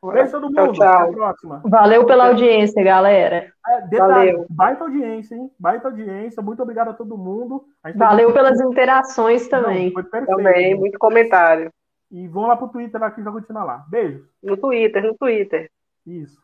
Beijo todo mundo, tchau. até a próxima. Valeu pela audiência, galera. É, detalhe, Valeu. baita audiência, hein? Baita audiência, muito obrigado a todo mundo. A gente tá Valeu pelas interações Não, também. foi perfeito. Também, muito comentário. E vão lá pro Twitter lá que já continua lá. Beijo. No Twitter, no Twitter. Isso.